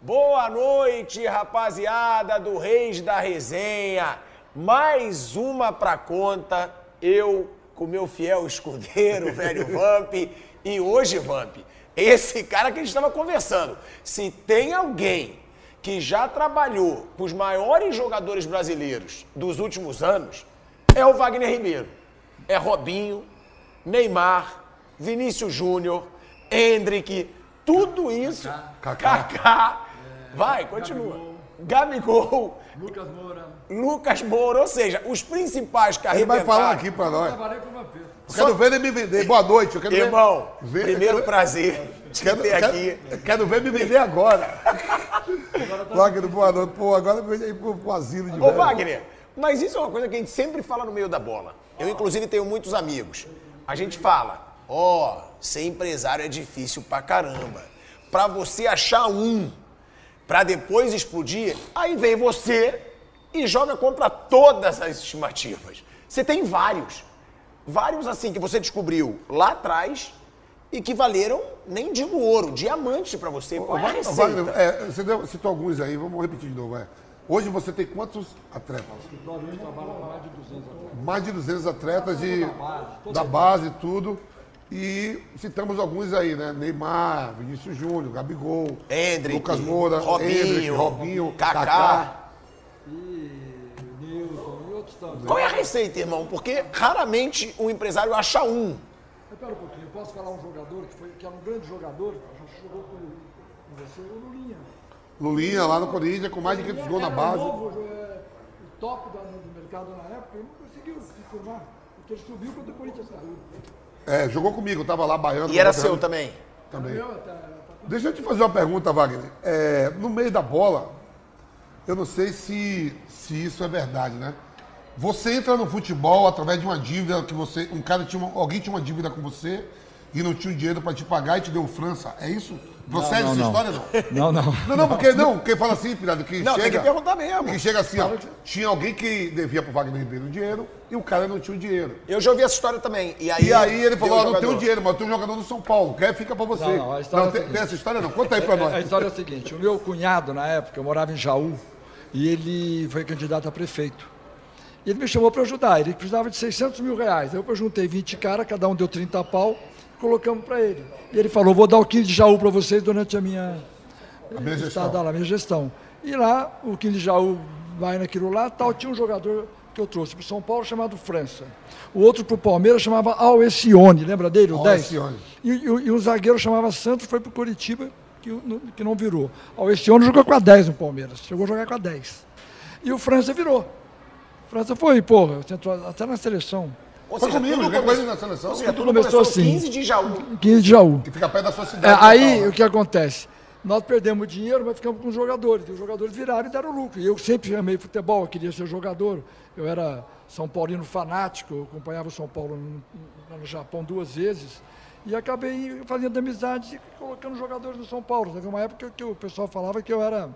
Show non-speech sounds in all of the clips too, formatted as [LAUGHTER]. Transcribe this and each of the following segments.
Boa noite, rapaziada do Reis da Resenha. Mais uma pra conta. Eu com meu fiel escudeiro, [LAUGHS] velho Vamp. E hoje, Vamp, esse cara que a gente estava conversando. Se tem alguém que já trabalhou com os maiores jogadores brasileiros dos últimos anos, é o Wagner Ribeiro. É Robinho, Neymar, Vinícius Júnior, Hendrick, tudo isso. Kaká. Vai, continua. Gabigol. Lucas Moura. Lucas Moura, ou seja, os principais que Ele vai falar aqui pra nós. Trabalhei com o Vampiro. Eu quero ver ele me vender. Boa noite. Eu quero ver- Irmão, ver- primeiro quero- prazer de Quero, ter quero- aqui. quero ver me vender agora. Wagner, boa noite. Pô, agora me vende aí pro, pro asilo de Ô velho. Wagner, mas isso é uma coisa que a gente sempre fala no meio da bola. Eu, inclusive, tenho muitos amigos. A gente fala, ó, ser empresário é difícil pra caramba. Pra você achar um, pra depois explodir, aí vem você e joga contra todas as estimativas. Você tem vários. Vários, assim, que você descobriu lá atrás e que valeram, nem digo ouro, diamante pra você. Ô, é Wagner? Wagner, é, você deu- citou alguns aí, vamos repetir de novo. é. Hoje você tem quantos atletas? Nós hoje trabalhamos com mais de 200 atletas. Mais de 200 atletas de, Da base, da base, tudo. E citamos alguns aí, né? Neymar, Vinícius Júnior, Gabigol, Hendrick, Lucas Moura, Robinho, Hendrick, Robinho, Kaká. Kaká. E e outros tantos. Qual é a receita, irmão? Porque raramente um empresário acha um. Espera um pouquinho, eu posso falar um jogador que, foi, que era um grande jogador, que jogou com, com você, o Lulinha. Lulinha lá no Corinthians, com mais de 500 gols na base. novo, é, o top do mercado na época, ele não conseguiu se firmar, porque ele subiu quando o Corinthians caiu. É, jogou comigo, eu tava lá baiano. E era seu também. também. Até, Deixa eu te fazer uma pergunta, Wagner. É, no meio da bola, eu não sei se, se isso é verdade, né? Você entra no futebol através de uma dívida que você. Um cara tinha uma- alguém tinha uma dívida com você e não tinha o dinheiro para te pagar e te deu França. É isso? Procede não, essa não. história não? Não, não. Não, não, porque não, quem fala assim, pirado, que Não, chega. tem que perguntar mesmo. Que chega assim, ó. Tinha alguém que devia pro Wagner Ribeiro dinheiro e o cara não tinha o dinheiro. Eu já ouvi essa história também. E aí, E aí ele falou, ó, não tenho dinheiro, mas eu tenho um jogador do São Paulo, quer fica pra você. Não, não, a história é a tem, tem essa história não? Conta aí pra [LAUGHS] nós. A história é a seguinte: o meu cunhado, na época, eu morava em Jaú, e ele foi candidato a prefeito. E ele me chamou para ajudar, ele precisava de 600 mil reais. Aí eu juntei 20 caras, cada um deu 30 pau, colocamos para ele. E ele falou: vou dar o 15 de Jaú para vocês durante a minha, A minha gestão. lá, a minha gestão. E lá, o 15 de Jaú vai naquilo lá, tal, tinha um jogador que eu trouxe para São Paulo chamado França. O outro para o Palmeiras chamava Alessione, lembra dele? O 10? Alessione. E, e, o- e o zagueiro chamava Santos, foi para o Curitiba, que, o- não- que não virou. Alessione jogou com a 10 no Palmeiras, chegou a jogar com a 10. E o França virou. O França foi, porra, até na seleção. Ou Foi seja, comigo, tudo come- ele na seleção. Ou seja, Tudo tudo começou começou, assim. 15 de Jaú. 15 de Jaú. Que fica perto da sua É, cidade. aí natal, o que acontece? Nós perdemos dinheiro, mas ficamos com os jogadores. E os jogadores viraram e deram lucro. E eu sempre amei futebol, eu queria ser jogador. Eu era São Paulino fanático, eu acompanhava o São Paulo no, no Japão duas vezes. E acabei fazendo amizade e colocando jogadores no São Paulo. Teve uma época que o pessoal falava que eu era,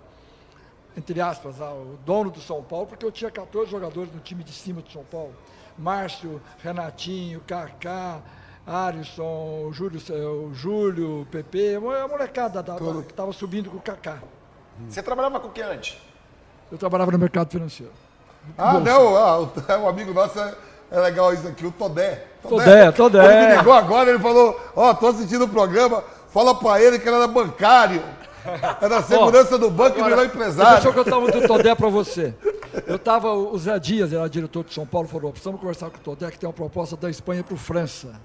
entre aspas, ah, o dono do São Paulo, porque eu tinha 14 jogadores no time de cima do São Paulo. Márcio, Renatinho, Kaká, Alisson, o Júlio, o Júlio, o PP, a molecada da, da- que estava subindo com o Kaká. Você trabalhava com o que antes? Eu trabalhava no mercado financeiro. Ah, não, ah, o, o [LAUGHS] amigo nosso é, é legal isso aqui, o Todé. Todé, Todé. Ele me ligou agora, ele falou, ó, tô assistindo o programa, fala pra ele que ele era bancário. [LAUGHS] Era segurança do banco e virou Deixa eu empresário. contar um do Todé para você. Eu estava, o Zé Dias, era diretor de São Paulo, falou, precisamos conversar com o Todé, que tem uma proposta da Espanha para o França.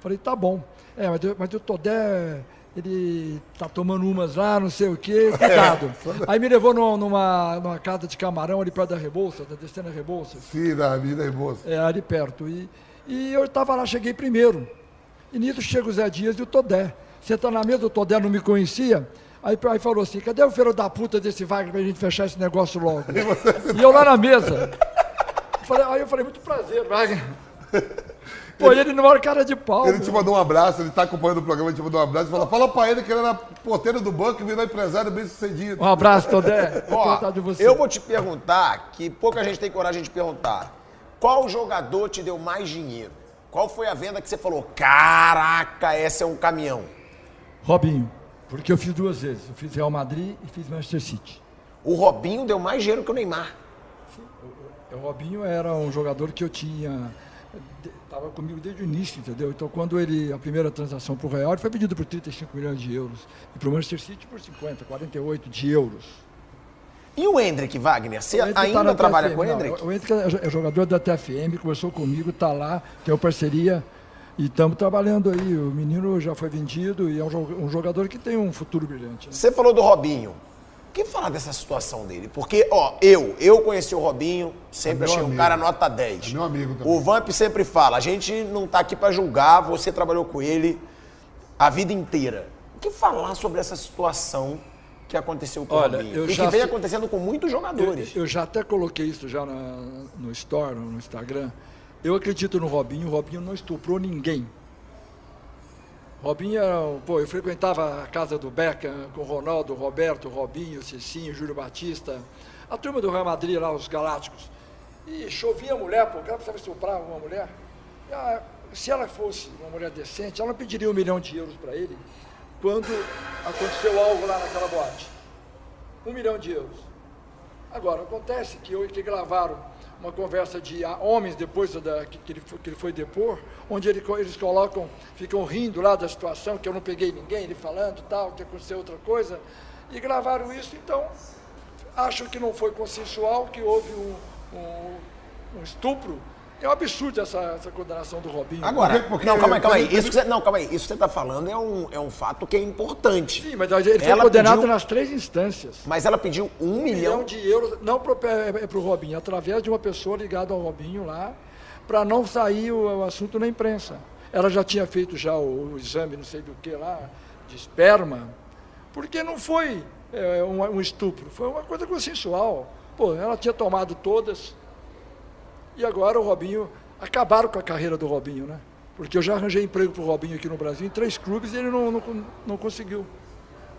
Falei, tá bom. É, mas, mas o Todé, ele tá tomando umas lá, não sei o quê, [LAUGHS] cuidado. Aí me levou numa, numa, numa casa de camarão ali perto da Rebouça, tá descendo Rebouça. Sim, na Avenida Rebouça. É, ali perto. E, e eu estava lá, cheguei primeiro. E nisso chega o Zé Dias e o Todé. Sentando na mesa, o Todé não me conhecia. Aí, aí falou assim, cadê o filho da puta desse Wagner pra gente fechar esse negócio logo? E eu lá na mesa. Falei, aí eu falei, muito prazer, Wagner. [LAUGHS] Pô, ele não era cara de pau. Ele meu. te mandou um abraço, ele tá acompanhando o programa, ele te mandou um abraço e falou: fala pra ele que ele era porteiro do banco e virou empresário bem sucedido. Um abraço, Todé. [LAUGHS] Ó, de você. eu vou te perguntar, que pouca gente tem coragem de perguntar. Qual jogador te deu mais dinheiro? Qual foi a venda que você falou, caraca, essa é um caminhão? Robinho, porque eu fiz duas vezes. Eu fiz Real Madrid e fiz Manchester City. O Robinho deu mais dinheiro que o Neymar. O Robinho era um jogador que eu tinha. Estava comigo desde o início, entendeu? Então, quando ele. A primeira transação para o Real ele foi pedido por 35 milhões de euros. E para o Manchester City por 50, 48 de euros. E o Hendrick, Wagner? Você Hendrick tá ainda na trabalha TFM, com o não, Hendrick? O Hendrick é é jogador da TFM, conversou comigo, está lá, tem uma parceria. E estamos trabalhando aí. O menino já foi vendido e é um jo- um jogador que tem um futuro brilhante. né? Você falou do Robinho. O que falar dessa situação dele? Porque, ó, eu, eu conheci o Robinho, sempre É achei um amigo. cara nota 10. É meu amigo também. O Vamp sempre fala, a gente não tá aqui pra julgar, você trabalhou com ele a vida inteira. O que falar sobre essa situação que aconteceu com Olha, o Robinho? E que vem acontecendo com muitos jogadores. Eu, eu já até coloquei isso já na- no Store, no Instagram. Eu acredito no Robinho, o Robinho não estuprou ninguém. Robinho pô, eu frequentava a casa do Beckham com Ronaldo, Roberto, Robinho, Cicinho, Júlio Batista, a turma do Real Madrid lá, os Galácticos. E chovia mulher, pô, o cara precisava estuprar uma mulher. A- se ela fosse uma mulher decente, ela pediria um milhão de euros para ele quando aconteceu algo lá naquela boate. Um milhão de euros. Agora, acontece que, eu- que gravaram uma conversa de homens depois da, que, que ele foi, que ele foi depor, onde ele eles colocam, ficam rindo lá da situação, que eu não peguei ninguém, ele falando tal, que aconteceu outra coisa, e gravaram isso, então acham que não foi consensual, que houve um, um- um estupro. É um absurdo essa, essa condenação do Robinho. Agora, Porque- porque- não, calma aí, calma aí. porque- Isso que você, não, calma aí. Isso que você tá falando é um, é um fato que é importante. Sim, mas ele foi Ela condenado pediu- nas três instâncias. Mas ela pediu um, um milhão. milhão de euros, não para o Robinho, através de uma pessoa ligada ao Robinho lá, para não sair o, o assunto na imprensa. Ela já tinha feito já o, o exame, não sei do que lá, de esperma, porque não foi é, um, um estupro, foi uma coisa consensual. Pô, ela tinha tomado todas, e agora o Robinho, acabaram com a carreira do Robinho, né? Porque eu já arranjei emprego para o Robinho aqui no Brasil em três clubes e ele não, não, não conseguiu.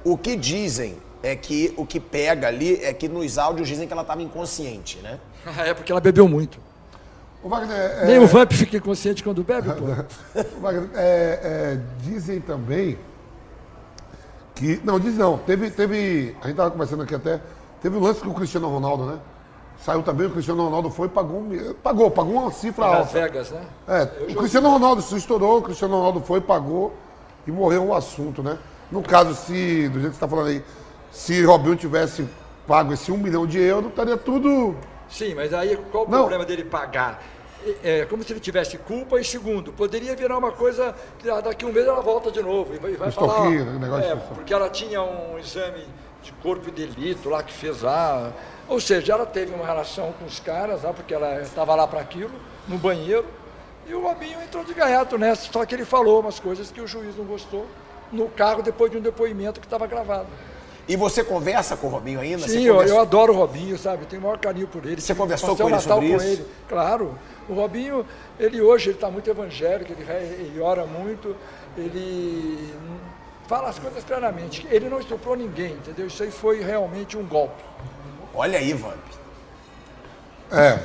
O que dizem é que o que pega ali é que nos áudios dizem que ela estava inconsciente, né? [LAUGHS] é porque ela bebeu muito. Ô, Wagner, é, Nem o Vamp fica inconsciente quando bebe, pô. [LAUGHS] Wagner, é, é, dizem também que. Não, diz não. Teve. teve a gente estava conversando aqui até. Teve um lance com o Cristiano Ronaldo, né? Saiu também, o Cristiano Ronaldo foi e pagou, pagou, pagou uma cifra Las alta. Vegas, né? É, o Cristiano Ronaldo se estourou, o Cristiano Ronaldo foi, pagou e morreu o assunto, né? No caso, se, do jeito que você está falando aí, se Robinho tivesse pago esse um milhão de euros, estaria tudo. Sim, mas aí qual o Não. problema dele pagar? É, como se ele tivesse culpa e segundo, poderia virar uma coisa que daqui a um mês ela volta de novo e vai, vai falar. estoquinho, né, negócio é, de- porque ela tinha um exame de corpo de delito lá que fez lá. Ou seja, ela teve uma relação com os caras lá, porque ela estava lá para aquilo, no banheiro, e o Robinho entrou de gaiato nessa, só que ele falou umas coisas que o juiz não gostou no carro depois de um depoimento que estava gravado. E você conversa com o Robinho ainda? Sim, eu, eu adoro o Robinho, sabe? Eu tenho o maior carinho por ele. Você conversou com o ele Natal sobre com isso? ele. Claro. O Robinho, ele hoje ele está muito evangélico, ele, ele ora muito, ele fala as coisas claramente. Ele não estuprou ninguém, entendeu? Isso aí foi realmente um golpe. Olha aí, Vamp. É,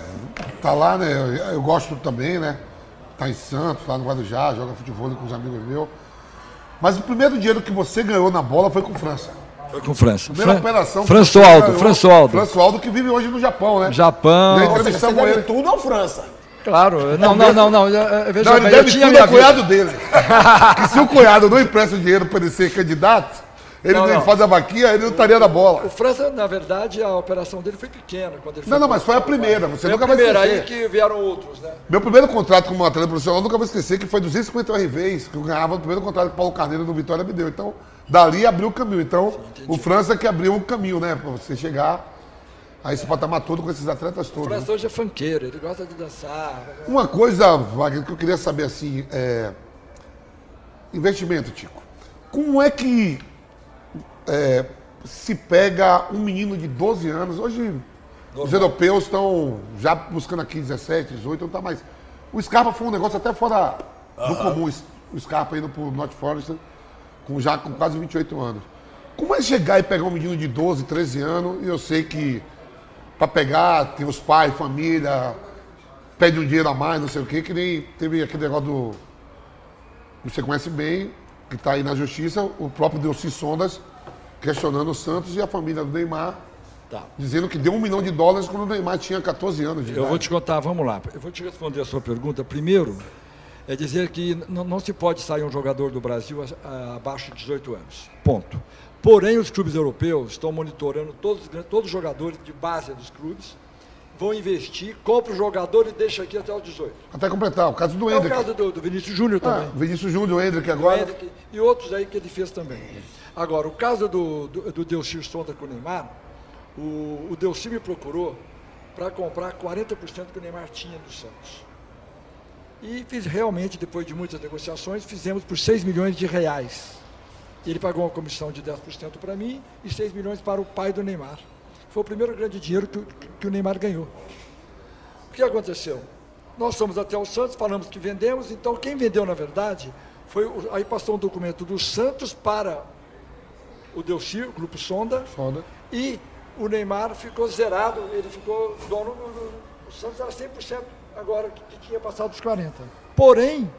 tá lá, né? Eu, eu gosto também, né? Tá em Santos, lá no Guarujá, joga futebol com os amigos meus. Mas o primeiro dinheiro que você ganhou na bola foi com França. Foi com França. Primeira operação. que Françoaldo, Françoaldo. Françoaldo que vive hoje no Japão, né? Japão. Ou seja, você deve ele. tudo ao França. Claro, não, não, não, não. eh, Veja Não, ele bem, eu deve tinha tudo ao cunhado dele. [LAUGHS] que se o cunhado não empresta o dinheiro para ele ser candidato, ele Não, não, não. faz a vaquinha, ele não estaria na bola. O França, na verdade, a operação dele foi pequena. Quando ele Não, não, pro- mas foi a primeira, você Foi nunca vai primeira, aí esquecer. que vieram outros, né? Meu primeiro contrato como atleta profissional, eu nunca vou esquecer que foi 250 RVs, que eu ganhava no primeiro contrato que o Paulo Carneiro no Vitória me deu. Então, dali abriu o caminho. Então, o França que abriu o caminho, né? Pra você chegar a esse patamar todo com esses atletas O todos. né? França hoje é funkeiro, ele gosta de dançar. Uma coisa, Wagner, que eu queria saber assim, é... investimento, Tico. Como é que é, se pega um menino de 12 anos, hoje os europeus estão já buscando aqui 17, 18, não tá mais. O Scarpa foi um negócio até fora do comum, o Scarpa indo pro North Forest, com, já com quase 28 anos. Como é chegar e pegar um menino de 12, 13 anos, e eu sei que para pegar, tem os pais, família, pede um dinheiro a mais, não sei o quê, que nem teve aquele negócio do. Você conhece bem, que está aí na justiça, o próprio Delci Sondas questionando o Santos e a família do Neymar, Tá. dizendo que deu um milhão de dólares quando o Neymar tinha 14 anos de Eu idade. vou te contar, vamos lá. Eu vou te responder a sua pergunta. Primeiro, é dizer que não se pode sair um jogador do Brasil abaixo de 18 anos. Ponto. Porém, os clubes europeus estão monitorando todos, todos os jogadores de base dos clubes, vão investir, compra o jogador e deixa aqui até os 18. Até completar, o caso do É o Hendrick. caso do, do Vinícius Júnior Ah, também. Vinícius Júnior, o Hendrick agora. Hendrick e outros aí que ele fez também. Agora, o caso do, do, do Delcir Sonda com o Neymar, o, o me procurou para comprar 40% que o Neymar tinha do Santos. E fiz realmente, depois de muitas negociações, fizemos por 6 milhões de reais. Ele pagou uma comissão de 10% para mim e 6 milhões para o pai do Neymar. Foi o primeiro grande dinheiro que, que o Neymar ganhou. O que aconteceu? Nós fomos até o Santos, falamos que vendemos, então quem vendeu, na verdade, foi. Aí passou um documento do Santos para o Delcir, o Grupo Sonda, Sonda. e o Neymar ficou zerado, ele ficou dono do. do- o Santos era 100% agora que, que tinha passado dos 40%. Porém,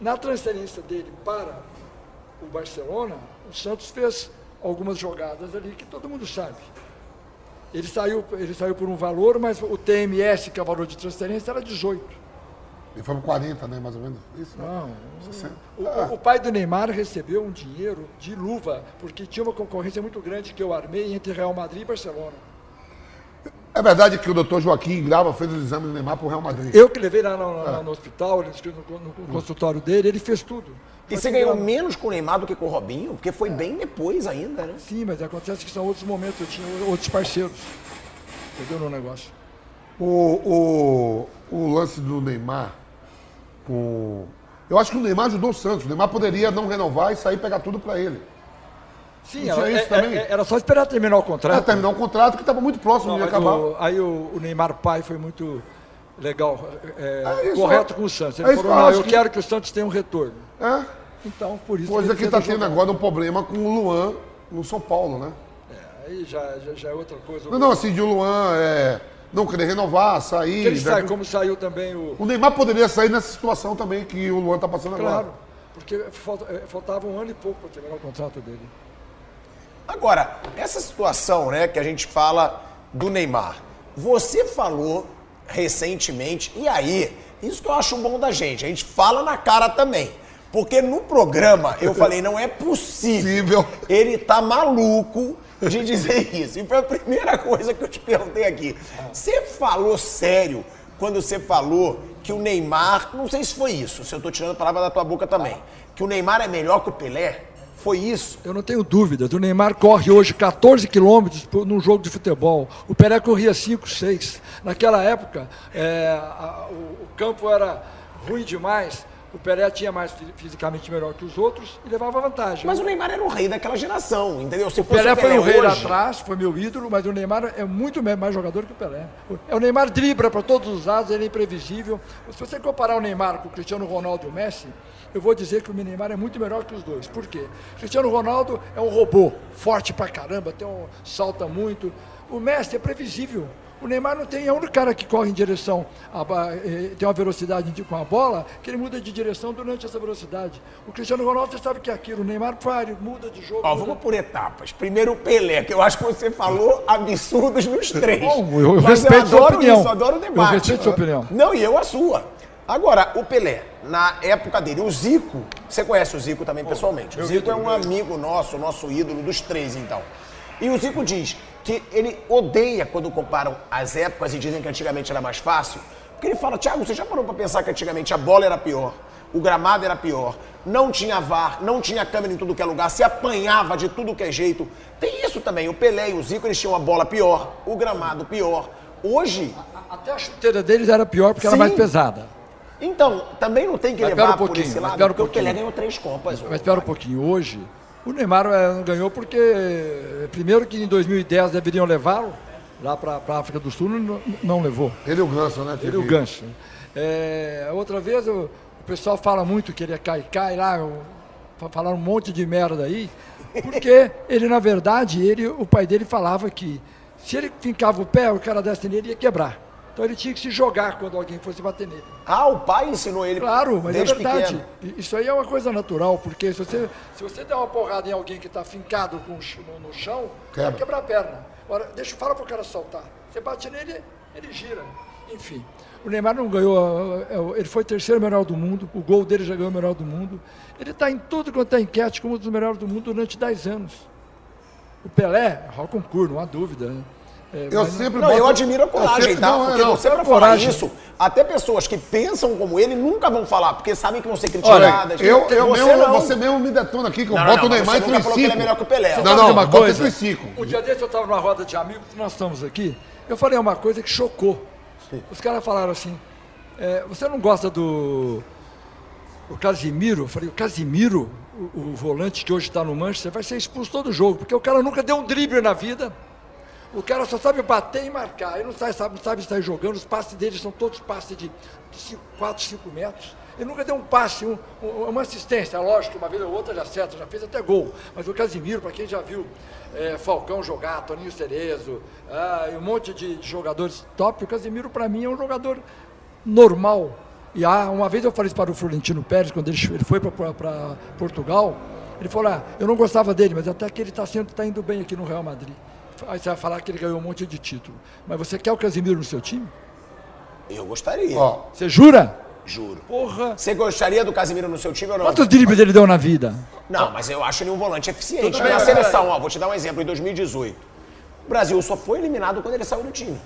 na transferência dele para o Barcelona, o Santos fez algumas jogadas ali que todo mundo sabe. Ele saiu, ele saiu por um valor, mas o TMS, que é o valor de transferência, era 18. Foi para 40, né, mais ou menos. Isso? Não. 60. O, o- o pai do Neymar recebeu um dinheiro de luva, porque tinha uma concorrência muito grande que eu armei entre Real Madrid e Barcelona. É verdade que o doutor Joaquim Grava fez os exames do Neymar para o Real Madrid. Eu que levei lá no, no- no hospital, no, no- consultório dele, ele fez tudo. E você ganhou era- menos com o Neymar do que com o Robinho? Porque foi bem depois ainda, né? Sim, mas acontece que são outros momentos, eu tinha outros parceiros. Entendeu no negócio? O, o, o lance do Neymar Eu acho que o Neymar ajudou o Santos. O Neymar poderia não renovar e sair e pegar tudo para ele. Sim, era, isso é- também? é- era só esperar terminar o contrato. terminar um contrato que estava muito próximo Não, de acabar. o- aí o, o Neymar pai foi muito legal, é, É isso, correto é- com o Santos. é Ele falou, não, eu que- quero que o Santos tenha um retorno. É? Então, por isso Coisa que está tendo agora um problema com o Luan no São Paulo, né? Aí já, já, já é outra coisa. Não, não, assim, de o Luan é, não querer renovar, sair. Ele sai, né? como saiu também o. O Neymar poderia sair nessa situação também que o Luan está passando Claro, agora. porque falta- eh, faltava um ano e pouco para terminar o contrato dele. Agora, essa situação, né, que a gente fala do Neymar. Você falou recentemente, e aí, isso que eu acho bom da gente, a gente fala na cara também. Porque no programa eu [LAUGHS] falei, não é possível. Possível. Ele tá maluco de dizer isso. E foi a primeira coisa que eu te perguntei aqui. Você falou sério quando você falou que o Neymar, não sei se foi isso, se eu tô tirando a palavra da tua boca também, que o Neymar é melhor que o Pelé? Foi isso? Eu não tenho dúvidas. O Neymar corre hoje 14 quilômetros num jogo de futebol. O Pelé corria 5, 6. Naquela época, eh, a- o campo era ruim demais. O Pelé tinha mais fi- fisicamente melhor que os outros e levava vantagem. Mas o Neymar era o rei daquela geração, entendeu? Se O fosse Pelé foi o rei lá hoje- atrás, foi meu ídolo, mas o Neymar é muito mais jogador que o Pelé. O- O Neymar dribla para todos os lados, ele é imprevisível. Se você comparar o Neymar com o Cristiano Ronaldo e o Messi, eu vou dizer que o Neymar é muito melhor que os dois. Por quê? O Cristiano Ronaldo é um robô, forte pra caramba, tem um, salta muito. O Messi é previsível. O Neymar não tem, é o único cara que corre em direção, a, eh, tem uma velocidade de- com a bola, que ele muda de direção durante essa velocidade. O Cristiano Ronaldo, você sabe que é aquilo, o Neymar para, muda de jogo. Ó, muda- vamos por etapas. Primeiro o Pelé, que eu acho que você falou absurdos nos três. Bom, eu Mas respeito eu sua adoro opinião. isso, eu adoro o Eu debate. respeito sua opinião. Não, e eu a sua. Agora, o Pelé, na época dele, o Zico, você conhece o Zico também pessoalmente. O Zico é um amigo nosso, nosso ídolo dos três, então. E o Zico diz que ele odeia quando comparam as épocas e dizem que antigamente era mais fácil. Porque ele fala, Thiago, você já parou pra pensar que antigamente a bola era pior, o gramado era pior, não tinha VAR, não tinha câmera em tudo que é lugar, se apanhava de tudo que é jeito. Tem isso também, o Pelé e o Zico, eles tinham a bola pior, o gramado pior. Hoje, Até a chuteira deles era pior porque era Sim. mais pesada. então, também não tem que Mas levar um por esse lado, um porque o Pelé ganhou três Copas. Mas espera um pouquinho, hoje O Neymar eh, não ganhou porque, eh, primeiro que em 2010 deveriam levá-lo lá para a África do Sul, não, não levou. Ele e o Ganso, né? Ele e o Ganso. É, outra vez o, o pessoal fala muito que ele é cai-cai lá, falaram um monte de merda aí, porque ele, na verdade, ele, o pai dele falava que se ele fincava o pé, o cara desse nele ia quebrar. Então ele tinha que se jogar quando alguém fosse bater nele. Ah, o pai ensinou ele Claro, mas é verdade. pequeno. Isso aí é uma coisa natural, porque se você, se você der uma porrada em alguém que está fincado com o no, no chão, Quebra. vai quebrar a perna. Agora, deixa, fala pro cara soltar. Você bate nele, ele gira. Enfim. O Neymar não ganhou, ele foi terceiro melhor do mundo, o gol dele já ganhou o melhor do mundo. Ele está em tudo quanto é enquete como um dos melhores do mundo durante 10 anos. O Pelé, ao concurso, não há dúvida. né? É, Eu sempre Não, boto- eu admiro a coragem, sempre- tá? não, porque não, você, pra é falar isso, até pessoas que pensam como ele nunca vão falar, porque sabem que vão ser Olha, criticadas. eu, eu você mesmo, não. você mesmo me detona aqui, que eu Não, boto não, o Neymar você entre nunca os falou que ele cinco. é melhor que o Pelé. Não, não, uma bota coisa? entre os cinco. Um dia desse eu estava numa roda de amigos, nós estamos aqui, eu falei uma coisa que chocou. Os caras falaram assim, é, você não gosta do o Casimiro? Eu falei, o Casimiro, o, o volante que hoje está no Manchester, vai ser expulso todo jogo, porque o cara nunca deu um drible na vida. O cara só sabe bater e marcar. Ele não sabe, sabe, sabe sair jogando. Os passes dele são todos passes de 4, 5 metros. Ele nunca deu um passe, um- um- uma assistência. Lógico, uma vez ou outra ele acerta, já fez até gol. Mas o Casimiro, para quem já viu é, Falcão jogar, Toninho Cerezo, ah, um monte de, de jogadores top, o Casimiro, para mim, é um jogador normal. E há, uma vez eu falei isso para o Florentino Pérez, quando ele, ele foi para Portugal, ele falou, ah, eu não gostava dele, mas até que ele está tá indo bem aqui no Real Madrid. Aí você vai falar que ele ganhou um monte de título. Mas você quer o Casimiro no seu time? Eu gostaria, Ó, Você jura? juro. Porra! Você gostaria do Casimiro no seu time ou não? Quantos dribles ele deu na vida? Não, mas eu acho ele um volante eficiente. Tudo bem, Na seleção, ó, vou te dar um exemplo. Em 2018, o Brasil só foi eliminado quando ele saiu do time.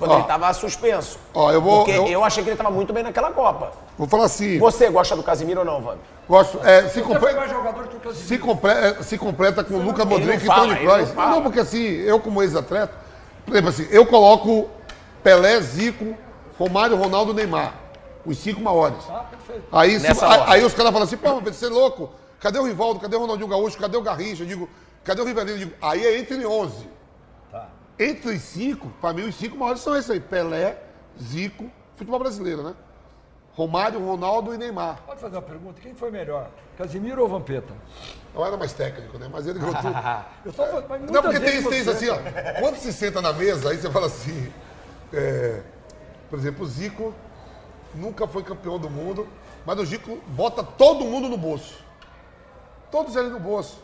Quando Ó. ele estava suspenso. Ó, eu vou- Porque eu- eu... achei que ele estava muito bem naquela Copa. vou falar assim, Você gosta do Casimiro ou não, Vamp? gosto, é, se, Você compre- foi mais jogador que o Casimiro. se, compre- é, se completa com Lucas não Modric e Tony não Kroos. fala. Não, porque assim, eu como ex-atleta, por exemplo assim, eu coloco Pelé, Zico, Romário, Ronaldo, Neymar. Os cinco maiores. Ah, perfeito. Aí, se- aí os caras falam assim, pô, você é louco? Cadê o Rivaldo? Cadê o Ronaldinho Gaúcho? Cadê o Garrincha? Eu digo, cadê o Rivelino? Eu digo, aí é entre 11. Entre os cinco, pra mim os cinco maiores são esses aí. Pelé, Zico, futebol brasileiro, né? Romário, Ronaldo e Neymar. Pode fazer uma pergunta? Quem foi melhor? Casimiro ou Vampeta? Eu era mais técnico, né? Mas ele ganhou tudo. [LAUGHS] Eu tô, mas muitas Não, porque tem, isso assim, ó. Quando se senta na mesa, aí você fala assim. é, por exemplo, o Zico nunca foi campeão do mundo, mas o Zico bota todo mundo no bolso. Todos eles no bolso.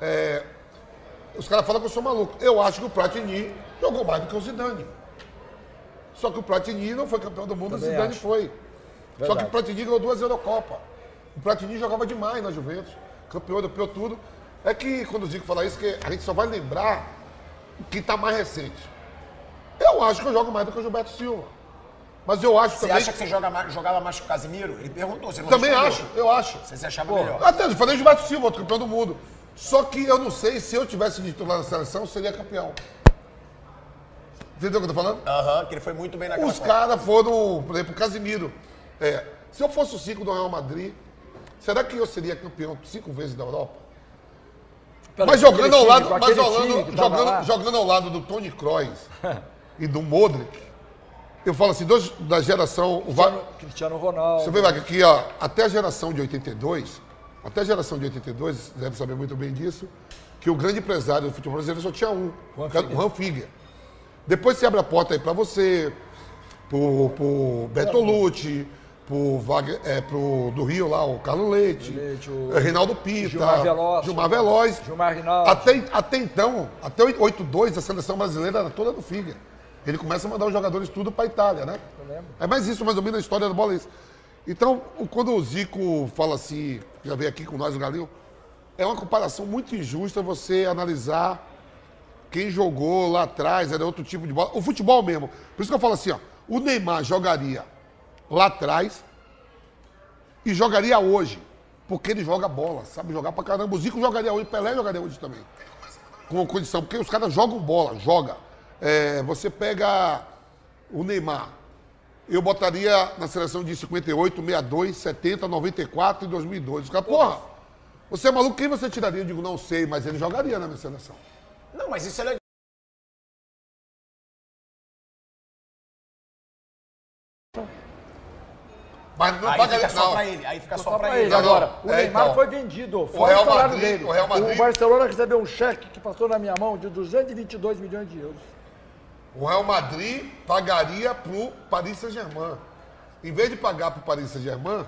É, os caras falam que eu sou maluco. Eu acho que o Platini jogou mais do que o Zidane. Só que o Platini não foi campeão do mundo, o Zidane acho. foi. Só que Verdade. o Platini ganhou duas Eurocopas. O Platini jogava demais na Juventus. Campeão europeu, tudo. É que quando o Zico fala isso, que a gente só vai lembrar o que está mais recente. Eu acho que eu jogo mais do que o Gilberto Silva. Mas eu acho Você também. acha que você joga mais- jogava mais que o Casimiro? Ele perguntou, você não Também respondeu. acho, eu acho. Você se achava melhor. Até eu falei Gilberto Silva, outro campeão do mundo. Só que eu não sei se eu tivesse de titular na seleção, seria campeão. Entendeu o que eu tô falando? Aham, que ele foi muito bem naquela Os caras foram, por exemplo, o Casimiro. É, se eu fosse o cinco do Real Madrid, será que eu seria campeão cinco vezes da Europa? Pera, Mas jogando ao time- lado, com mas jogando, time jogando, jogando ao lado do Tony Kroos e do Modric, eu falo assim, dois da geração. O Va- Cristiano, Cristiano Ronaldo. Você vê aqui, ó, até a geração de 82, até a geração de 82, você deve saber muito bem disso, que o grande empresário do futebol brasileiro só tinha um, o Figuer. Depois você abre a porta aí pra você, pro, pro Bertolucci, pro, Wagner, é, pro do Rio lá, o Carlos Leite, Leite, o- é, Reinaldo Pita, Gilmar Veloz. Gilmar Veloz. Gilmar. Até, até então, até o 8-2, a seleção brasileira era toda do Figuer. Ele começa a mandar os jogadores tudo para Itália, né? É mais isso, mais ou menos, a história da bola é isso. Então, quando o Zico fala assim, já veio aqui com nós, o Galinho, é uma comparação muito injusta você analisar quem jogou lá atrás, era outro tipo de bola. O futebol mesmo. Por isso que eu falo assim, ó, o Neymar jogaria lá atrás e jogaria hoje. Porque ele joga bola, sabe jogar pra caramba. O Zico jogaria hoje, Pelé jogaria hoje também. Com condição, porque os caras jogam bola, joga. É, você pega o Neymar. Eu botaria na seleção de 58, 62, 70, 94 e 2002. Os caras, porra, Você é maluco? Quem você tiraria? Eu digo, não sei, mas ele jogaria na minha seleção. Não, mas isso é legal. Mas não Aí pagaria, fica só pra ele. Aí fica só, Só pra pra ele. ele. Agora, o É, Neymar então. foi vendido. O Real o salário Madrid- dele. o Real Madrid- Barcelona recebeu um cheque que passou na minha mão de 222 milhões de euros. O Real Madrid pagaria pro Paris Saint-Germain. Em vez de pagar pro Paris Saint-Germain,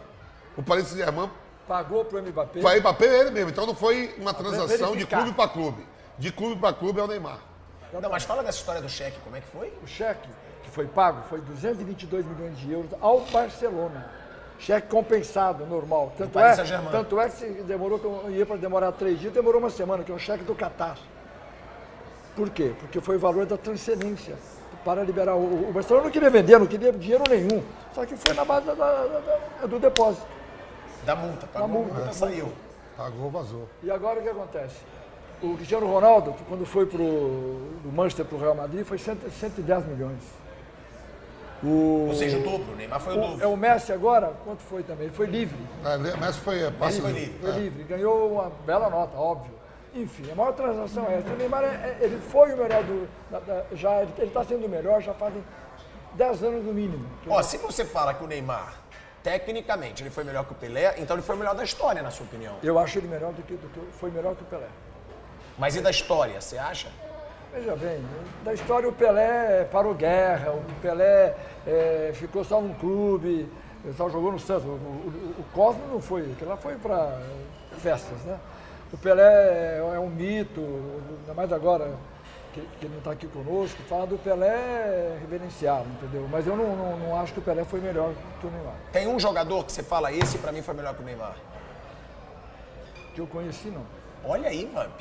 o Paris Saint-Germain Pagou pro Mbappé. Para Mbappé é ele mesmo. Então não foi uma transação de clube para clube. De clube para clube é o Neymar. Não, mas fala dessa história do cheque, como é que foi? O cheque que foi pago foi 222 milhões de euros ao Barcelona. Cheque compensado, normal. Tanto Paris é, Saint-Germain. tanto é que se demorou, que ia para demorar três dias, demorou uma semana, que é um cheque do Catar. Por quê? Porque foi o valor da transferência para liberar. O, o Barcelona não queria vender, não queria dinheiro nenhum. Só que foi na base da- da- da- do depósito. Da multa. Pagou Da a multa. multa, saiu. Pagou, vazou. E agora o que acontece? O Cristiano Ronaldo, quando foi pro, do Manchester para o Real Madrid, foi 100, 110 milhões. O, Ou seja, o dobro. O Neymar foi o o, dobro. é o Messi agora, quanto foi também? Ele foi livre. É, Messi foi é, passe foi livre. livre. Foi livre. Ganhou uma bela nota, óbvio. Enfim, a maior transação é essa. O Neymar, é- é- ele foi o melhor do... da- da- já, ele está sendo o melhor já fazem 10 anos no mínimo. Ó, se você fala que o Neymar, tecnicamente, ele foi melhor que o Pelé, então ele foi o melhor da história, na sua opinião. Eu acho ele melhor do que, do que foi melhor que o Pelé. Mas e da história, você acha? Veja bem, da história o Pelé parou guerra, o Pelé eh, ficou só num clube, só jogou no Santos. O, o, o Cosmo não foi, aquilo lá foi para festas, né? O Pelé é um mito, ainda mais agora que, que ele não está aqui conosco, falar do Pelé reverenciado, entendeu? Mas eu não, não, não acho que o Pelé foi melhor que o Neymar. Tem um jogador que você fala, esse pra mim foi melhor que o Neymar. Que eu conheci, não. Olha aí, Vamp.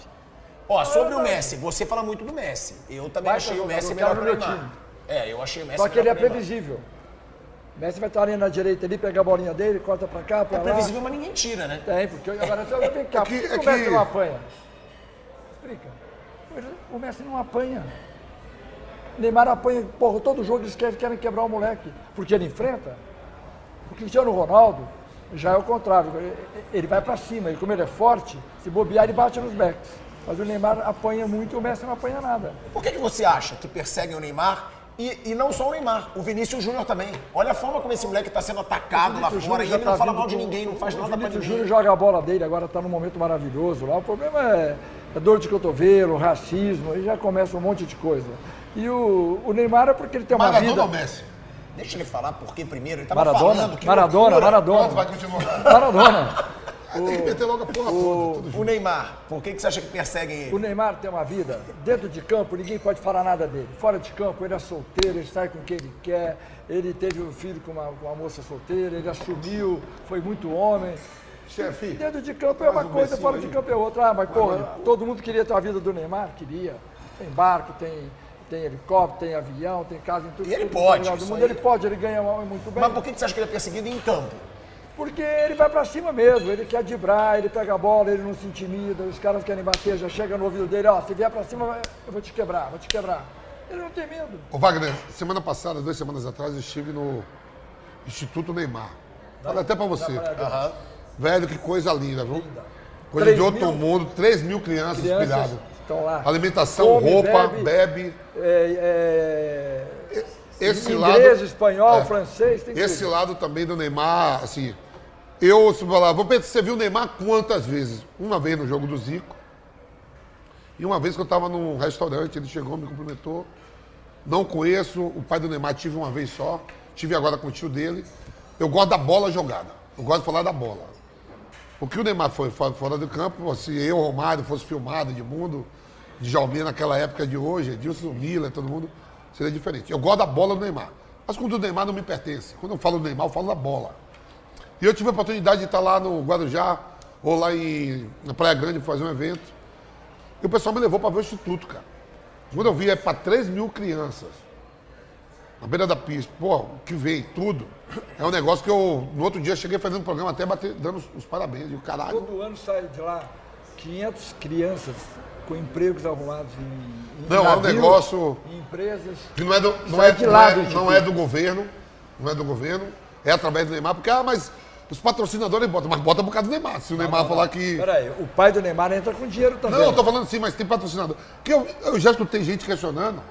Ó, sobre o Messi, você fala muito do Messi. Eu também Vai, achei o Messi melhor que o Neymar. É, eu achei o Messi Só que ele é previsível. Messi vai estar ali na direita ali, pega a bolinha dele, corta pra cá, pra É lá. previsível, mas ninguém tira, né? Tem, porque agora você vem cá, por que- que, é o Messi não apanha? Explica. O Messi não apanha. Neymar apanha, porra, todo jogo eles querem, querem quebrar o moleque, porque ele enfrenta. O Cristiano Ronaldo já é o contrário, ele- vai pra cima, ele, como ele é forte, se bobear ele bate nos backs. Mas o Neymar apanha muito e o Messi não apanha nada. Por que, que você acha que perseguem o Neymar? E, e não só o Neymar, o Vinícius Júnior também. Olha a forma como esse moleque está sendo atacado lá fora e ele tá não fala mal de ninguém, não faz o nada Vinícius ninguém. Júnior joga a bola dele, agora está num momento maravilhoso lá. O problema é, é dor de cotovelo, racismo, aí já começa um monte de coisa. E o, o Neymar é porque ele tem uma Maradona vida. ou Messi? Deixa ele falar porque primeiro ele Maradona, falando que Maradona, loucura. Maradona. Pronto, vai continuar. Maradona. [LAUGHS] Tem que meter logo a porra toda. tudo O Neymar, por que, que você acha que perseguem ele? O Neymar tem uma vida. Dentro de campo, ninguém pode falar nada dele. Fora de campo, ele é solteiro, ele sai com quem ele quer. Ele teve um filho com uma, com uma moça solteira, ele assumiu, foi muito homem. Chefe, Dentro de campo é uma um coisa, fora aí. de campo é outra. Ah, mas porra, todo mundo queria ter a vida do Neymar? Queria. Tem barco, tem, tem helicóptero, tem avião, tem casa em tudo. E ele todo pode, mundo. Ele pode, ele ganha muito bem. Mas por que, que você acha que ele é perseguido em campo? Porque ele vai pra cima mesmo, ele quer dibrar, ele pega a bola, ele não se intimida, os caras querem bater, já chega no ouvido dele, ó, se vier pra cima, eu vou te quebrar, vou te quebrar. Ele não tem medo. Ô Wagner, semana passada, duas semanas atrás, eu estive no Instituto Neymar. Falei até pra você. Aham. Velho, que coisa linda, viu? Coisa Três de outro mil mundo, 3 mil crianças, Crianças espalhadas. estão lá. Alimentação, Come, roupa, bebe. bebe. É, é, Esse inglês, lado. espanhol, É. francês, tem Esse tudo. lado também do Neymar, assim. Eu, se falar, vou pensar, você viu o Neymar quantas vezes? Uma vez no jogo do Zico. E uma vez que eu estava num restaurante, ele chegou, me cumprimentou. Não conheço, o pai do Neymar tive uma vez só. Tive agora com o tio dele. Eu gosto da bola jogada. Eu gosto de falar da bola. O que o Neymar foi fora fora do campo, se eu, Romário, fosse filmado de mundo, de Jalmir naquela época de hoje, Edilson Miller, todo mundo, seria diferente. Eu gosto da bola do Neymar. Mas quando o Neymar não me pertence. Quando eu falo do Neymar, eu falo da bola. E eu tive a oportunidade de estar lá no Guarujá, ou lá em, na Praia Grande, fazer um evento. E o pessoal me levou para ver o Instituto, cara. Quando eu vi, é para 3 mil crianças. Na beira da pista. Pô, o que veio, tudo. É um negócio que eu, no outro dia, cheguei fazendo um programa até bater, dando os, os parabéns. E o caralho. Todo ano sai de lá 500 crianças com empregos arrumados em, em Não, é um não em empresas. Que não é do, não é, de não lá é- não é do governo, não é do governo, é através do Neymar, porque, ah, mas Os patrocinadores botam, mas bota por causa do Neymar. Se o Neymar falar que. Peraí, o pai do Neymar entra com dinheiro também. Não, eu tô falando assim, mas tem patrocinador. Porque eu, eu já escutei gente questionando,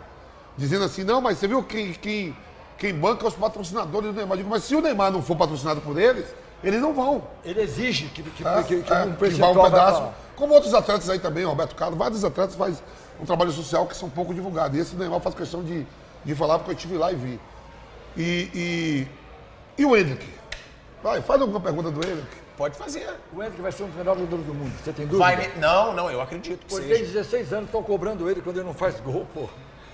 dizendo assim, não, mas você viu quem, quem, quem banca os patrocinadores do Neymar? Eu digo, mas se o Neymar não for patrocinado por eles, eles não vão. Ele exige que, que, É, que, que é, um que percentual vá um pedaço. Como outros atletas aí também, Roberto Carlos, vários atletas fazem um trabalho social que são pouco divulgados. E esse Neymar faz questão de, de falar porque eu estive lá e vi. E, e, e o Hendrick? Vai, faz alguma pergunta do Hendrick. Pode fazer. O Hendrick vai ser um dos melhores jogadores do mundo. Você tem dúvida? Vai, Não, não, eu acredito que Pô, ele tem seja. 16 anos, estão cobrando ele quando ele não faz gol, pô.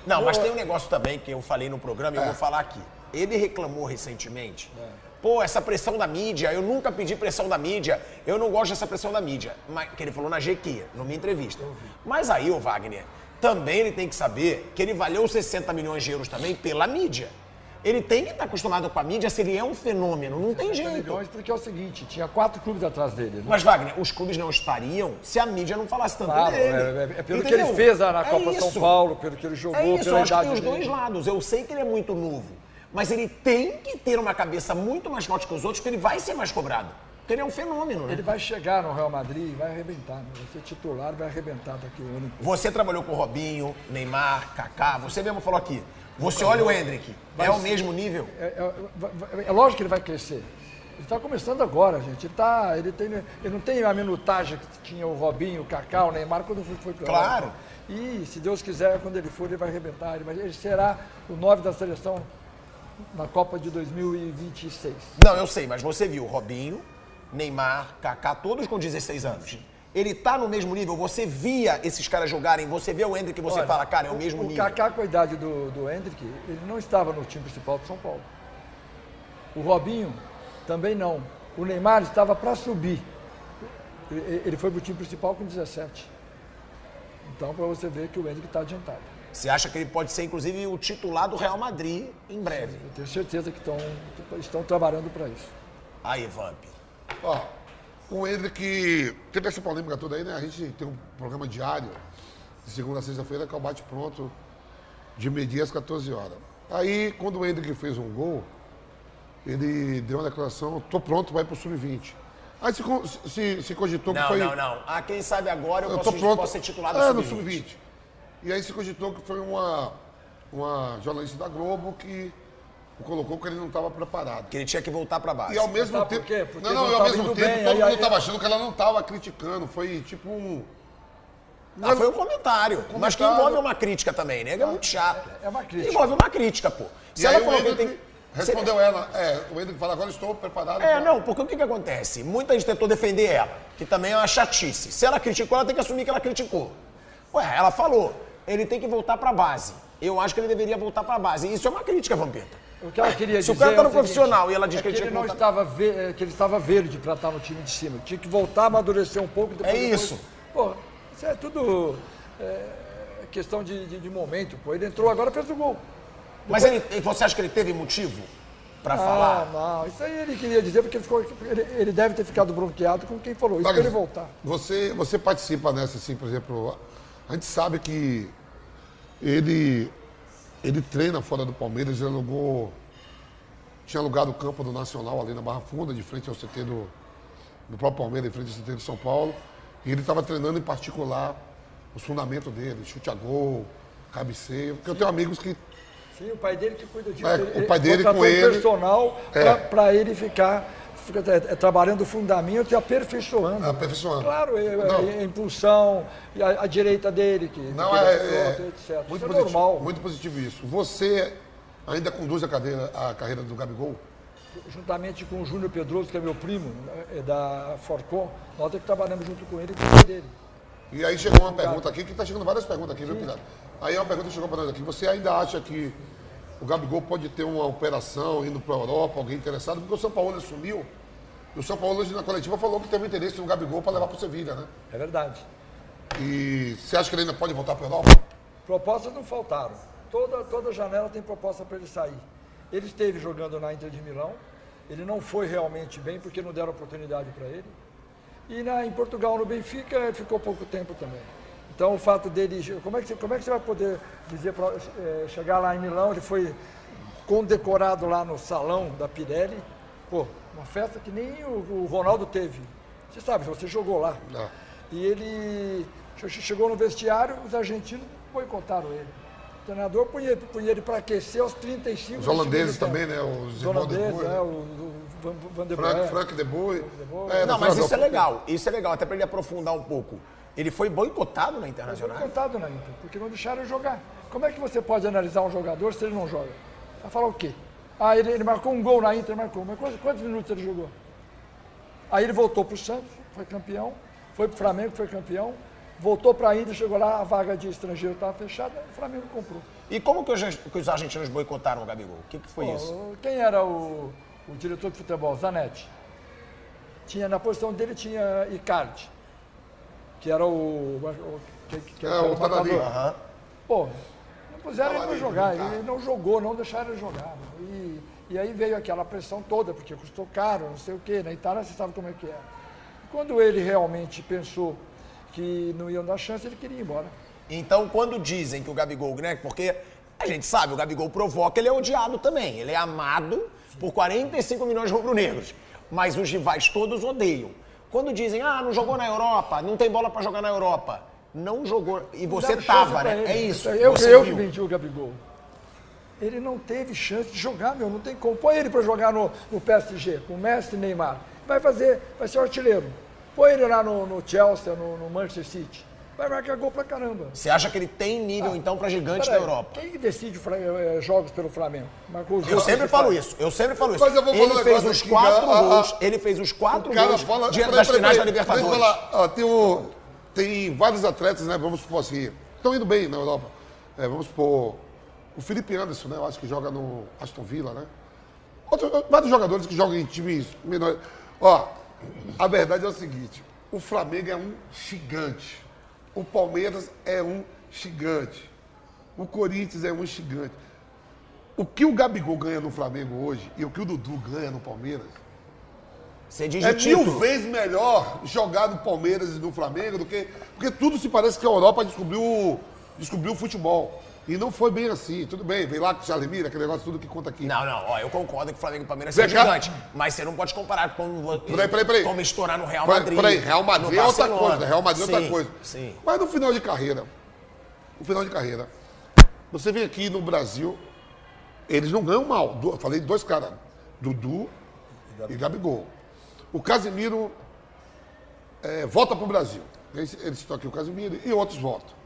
Não, mas Pô, tem um negócio também que eu falei no programa e É. eu vou falar aqui. Ele reclamou recentemente. Pô, essa pressão da mídia, eu nunca pedi pressão da mídia, eu não gosto dessa pressão da mídia. Mas, que ele falou na GQ, numa entrevista. Mas aí, o Wagner, também ele tem que saber que ele valeu 60 milhões de euros também pela mídia. Ele tem que estar acostumado com a mídia se ele é um fenômeno, não tem 60 jeito. milhões, porque é o seguinte, tinha quatro clubes atrás dele. né? Mas, Wagner, os clubes não estariam se a mídia não falasse tanto Claro, dele. é, é- é pelo que Entendeu? ele fez na É Copa São isso. Paulo, pelo que ele jogou, É isso, pela eu acho que idade tem os dele. dois lados. Eu sei que ele é muito novo, mas ele tem que ter uma cabeça muito mais forte que os outros, porque ele vai ser mais cobrado. Porque ele é um fenômeno, né? Ele vai chegar no Real Madrid e vai arrebentar. Né? Vai ser titular vai arrebentar daqui o ano. Você trabalhou com o Robinho, Neymar, Kaká, você mesmo falou aqui. Você olha o Hendrick, é o mesmo nível? É, é- é- lógico que ele vai crescer. Ele está começando agora, gente. Ele, tá, ele, tem, ele não tem a minutagem que tinha o Robinho, o Kaká, o Neymar quando foi, foi para Claro. E, se Deus quiser, quando ele for, ele vai arrebentar. Ele, vai- ele será o 9 da seleção na Copa de 2026. Não, eu sei, mas você viu Robinho, Neymar, Kaká, todos com 16 anos. Ele tá no mesmo nível, você via esses caras jogarem, você vê o Hendrick e você Olha, fala, cara, é o mesmo o, nível. O Kaká, com a idade do, do Hendrick, ele não estava no time principal de São Paulo. O Robinho também não. O Neymar estava para subir. Ele foi para o time principal com 17. Então, para você ver que o Hendrick está adiantado. Você acha que ele pode ser, inclusive, o titular do Real Madrid em breve? Eu tenho certeza que estão, estão trabalhando para isso. Aí, Vamp. Ó, o Hendrick teve essa polêmica toda aí, né? A gente tem um programa diário, de segunda a sexta-feira, que é o bate-pronto, de meio-dia às 14 horas. Aí, quando o Hendrick fez um gol, ele deu uma declaração, tô pronto, vai pro sub-20. Aí se, se, se cogitou que Não, foi... não, não. Ah, quem sabe agora eu, Eu posso, tô pronto. posso ser titular do é, no sub-20. sub-20. E aí se cogitou que foi uma, uma jornalista da Globo que colocou que ele não estava preparado. que ele tinha que voltar pra base. E ao mesmo por tempo. quê? Porque não, não, não e ao mesmo tempo bem, todo aí- mundo estava achando que ela não estava criticando. Foi tipo um. Ah, foi um comentário, mas que Comentário. envolve uma crítica também, né? É muito chato. É uma crítica. Envolve uma crítica, pô. Se e aí ela o falou que ele Hendrick tem... respondeu ela. É, o Hendrick fala, agora estou preparado. É, pra- não, porque o que, que acontece? Muita gente tentou defender ela, que também é uma chatice. Se ela criticou, ela tem que assumir que ela criticou. Ué, ela falou, ele tem que voltar pra base. Eu acho que ele deveria voltar pra base. Isso é uma crítica, Vampeta. O que ela queria Se o dizer cara tá é no seguinte, profissional e ela diz é que ele tinha que não voltar- estava ve- é, que ele estava verde para estar no time de cima. Tinha que voltar, amadurecer um pouco. e Depois, É depois- isso. Pô, isso é tudo é, questão de, de- de momento. Pô, ele entrou agora fez o gol. Mas ele, você acha que ele teve motivo pra falar? Não, não. Isso aí ele queria dizer porque ele, ficou, ele, ele deve ter ficado bronqueado com quem falou. Isso para ele voltar. Você, você participa nessa, assim, por exemplo, a gente sabe que ele, ele treina fora do Palmeiras, ele alugou, tinha alugado o campo do Nacional ali na Barra Funda, de frente ao CT do, do próprio Palmeiras, de frente ao CT de São Paulo, e ele estava treinando em particular os fundamentos dele, chute a gol, cabeceio, porque eu tenho amigos que Sim, o pai dele que cuida disso. É, o pai dele com ele. personal É. para ele ficar, fica, é, é, trabalhando o fundamento e aperfeiçoando. Aperfeiçoando. Claro, é, Não. é, é impulsão, a, a direita dele, que Não, que é, é etc. muito, Isso é positivo, normal. muito positivo isso. Você ainda conduz a, cadeira, a carreira do Gabigol? Juntamente com o Júnior Pedroso, que é meu primo, é da Forcon, nós temos que trabalhamos junto com ele e com o pai dele. E aí chegou uma pergunta aqui, que está chegando várias perguntas aqui, viu, Pirata? Aí uma pergunta chegou para nós aqui. Você ainda acha que o Gabigol pode ter uma operação indo para a Europa, alguém interessado? Porque o São Paulo assumiu. E o São Paulo hoje na coletiva falou que teve interesse no Gabigol para levar para o Sevilha, né? É verdade. E você acha que ele ainda pode voltar para a Europa? Propostas não faltaram. Toda, toda janela tem proposta para ele sair. Ele esteve jogando na Inter de Milão, ele não foi realmente bem porque não deram oportunidade para ele. E na, em Portugal, no Benfica, ficou pouco tempo também. Então o fato dele. Como é que, você- como é que você vai poder dizer pra, eh, chegar lá em Milão, ele foi condecorado lá no salão da Pirelli. Pô, Uma festa que nem o, o Ronaldo teve. Você sabe, você jogou lá. Ah. E ele che- chegou no vestiário, os argentinos boicotaram ele. O treinador punha, ele- punha ele para aquecer aos 35 Os do holandeses também, né? Os Os de holandeses, Boer, é, né? o, o Van, Van de Frank, Boer. Frank de Boer. É, Não, mas isso é legal. Isso é legal, até para ele aprofundar um pouco. Ele foi boicotado na Internacional? contado na Inter, porque não deixaram jogar. Como é que você pode analisar um jogador se ele não joga? Vai falar o quê? Ah, ele, ele marcou um gol na Inter, marcou. Mas quantos, quantos minutos ele jogou? Aí ele voltou para o Santos, foi campeão. Foi para o Flamengo, foi campeão. Voltou para a Inter, chegou lá, a vaga de estrangeiro estava fechada, o Flamengo comprou. E como que os, que os argentinos boicotaram o Gabigol? O que, que foi isso? Pô, Quem era o, o diretor de futebol? Zanetti. Tinha, na posição dele tinha Icardi, que era o. o que, que É, era o matador. Tanani. Pô, não puseram ele para jogar, ele não jogou, não deixaram ele jogar. E, e aí veio aquela pressão toda, porque custou caro, não sei o quê. Na Itália você sabe como é que é. Quando ele realmente pensou que não iam dar chance, ele queria ir embora. Então, quando dizem que o Gabigol, né? Porque a gente sabe, o Gabigol provoca, ele é odiado também. Ele é amado por 45 milhões de rubro-negros. Mas os rivais todos odeiam. Quando dizem, ah, não jogou na Europa, não tem bola pra jogar na Europa. Não jogou. E você tava, né? É isso. Eu, você eu que viu. vendi o Gabigol. Ele não teve chance de jogar, meu. Não tem como. Põe ele para jogar no, no PSG, com o Messi e Neymar. Vai fazer, vai ser o artilheiro. Põe ele lá no, no Chelsea, no, no Manchester City. Vai marcar gol pra caramba. Você acha que ele tem nível, então, pra gigante da Europa? Quem que decide Fra- eh, jogos pelo Flamengo? Marcou os Eu sempre falo faz. isso, eu sempre falo isso. Mas eu vou falar ele um fez os quatro ah, ah, gols, ele fez os quatro O cara gols fala. diante das peraí, finais da peraí. Eu Libertadores. falar, ó, tem, o- tem vários atletas, né? Vamos supor assim, estão indo bem na Europa. É, vamos supor. O Felipe Anderson, né? Eu acho que joga no Aston Villa, né? Outro- vários jogadores que jogam em times menores. Ó, a verdade é o seguinte: o Flamengo é um gigante. O Palmeiras é um gigante. O Corinthians é um gigante. O que o Gabigol ganha no Flamengo hoje e o que o Dudu ganha no Palmeiras é título. mil vezes melhor jogar no Palmeiras e no Flamengo do que. Porque tudo se parece que a Europa descobriu, descobriu o futebol. E não foi bem assim. Tudo bem, vem lá com o Charlemira, aquele negócio tudo que conta aqui. Não, não, ó, eu concordo que o Flamengo e o Palmeiras são gigantes. Mas você não pode comparar com Peraí, peraí, peraí. como estourar no Real Madrid. Peraí, Real Madrid é outra coisa. Real Madrid é outra coisa. Sim. Mas no final de carreira, no final de carreira, você vem aqui no Brasil, eles não ganham mal. Eu falei de dois caras, Dudu e Gabigol. O Casimiro é, volta para o Brasil. Eles, eles estão aqui, o Casimiro, e outros voltam.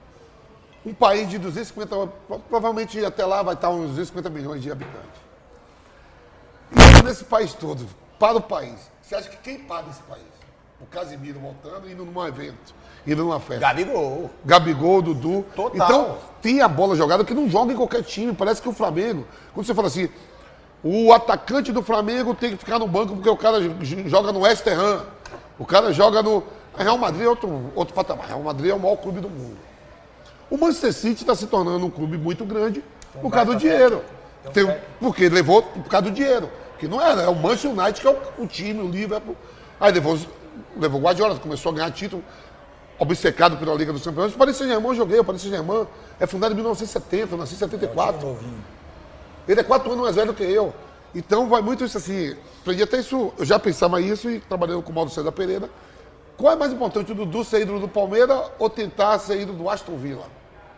Um país de 250, pro- provavelmente até lá vai estar uns 250 milhões de habitantes. E nesse país todo, para o país, você acha que quem paga esse país? O Casimiro voltando, indo num evento, indo numa festa. Gabigol. Gabigol, Dudu. Total. Então, tem a bola jogada que não joga em qualquer time. Parece que o Flamengo, quando você fala assim, o atacante do Flamengo tem que ficar no banco porque o cara joga no West Ham. O cara joga no. A Real Madrid é outro, outro patamar. Real Madrid é o maior clube do mundo. O Manchester City está se tornando um clube muito grande por causa do dinheiro. Tem, um- porque levou por causa do dinheiro. Que não era, é o Manchester United que é o, o time, o Liverpool. Aí levou, levou o Guardiola, começou a ganhar título, obcecado pela Liga dos Campeões. O Paris Saint-Germain joguei, o Paris Saint-Germain é fundado em 1970, eu nasci em 74. Ele é quatro anos mais velho que eu. Então vai muito isso assim. Aprendi até isso, eu já pensava isso e trabalhando com o Mauro César Pereira. Qual é mais importante, o Dudu ser ídolo do Palmeiras ou tentar ser ídolo do Aston Villa?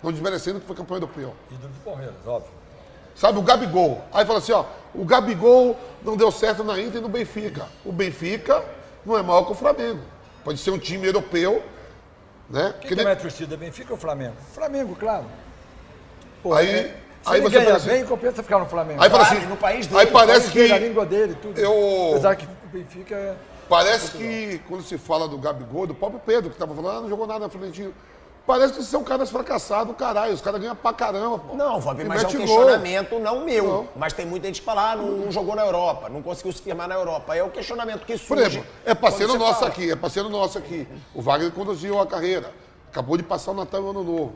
Não desmerecendo que foi campeão europeu. Ídolo do Palmeiras, óbvio. Sabe, o Gabigol. Aí fala assim, ó, o Gabigol não deu certo na Inter e no Benfica. O Benfica não é maior que o Flamengo. Pode ser um time europeu, né? Quem Que que é nem- mais torcida, Benfica ou Flamengo? Flamengo, claro. Pô, Aí- é- se aí você ganha assim- bem, compensa ficar no Flamengo. Aí assim, no país dele, aí parece País dele, a que língua dele, tudo. eu- Apesar que o Benfica é... Parece que quando se fala do Gabigol, do próprio Pedro, que tava falando, ah, não jogou nada na Florentino. Parece que são caras fracassados, caralho. Os caras ganham pra caramba, pô. Não, Fábio, mas é um gol. questionamento não meu. Não. Mas tem muita gente que fala, ah, não, não jogou na Europa, não conseguiu se firmar na Europa. É o questionamento que Por surge. exemplo, é parceiro nosso fala. aqui, é parceiro nosso aqui. O Wagner conduziu a carreira. Acabou de passar o Natal e o Ano Novo.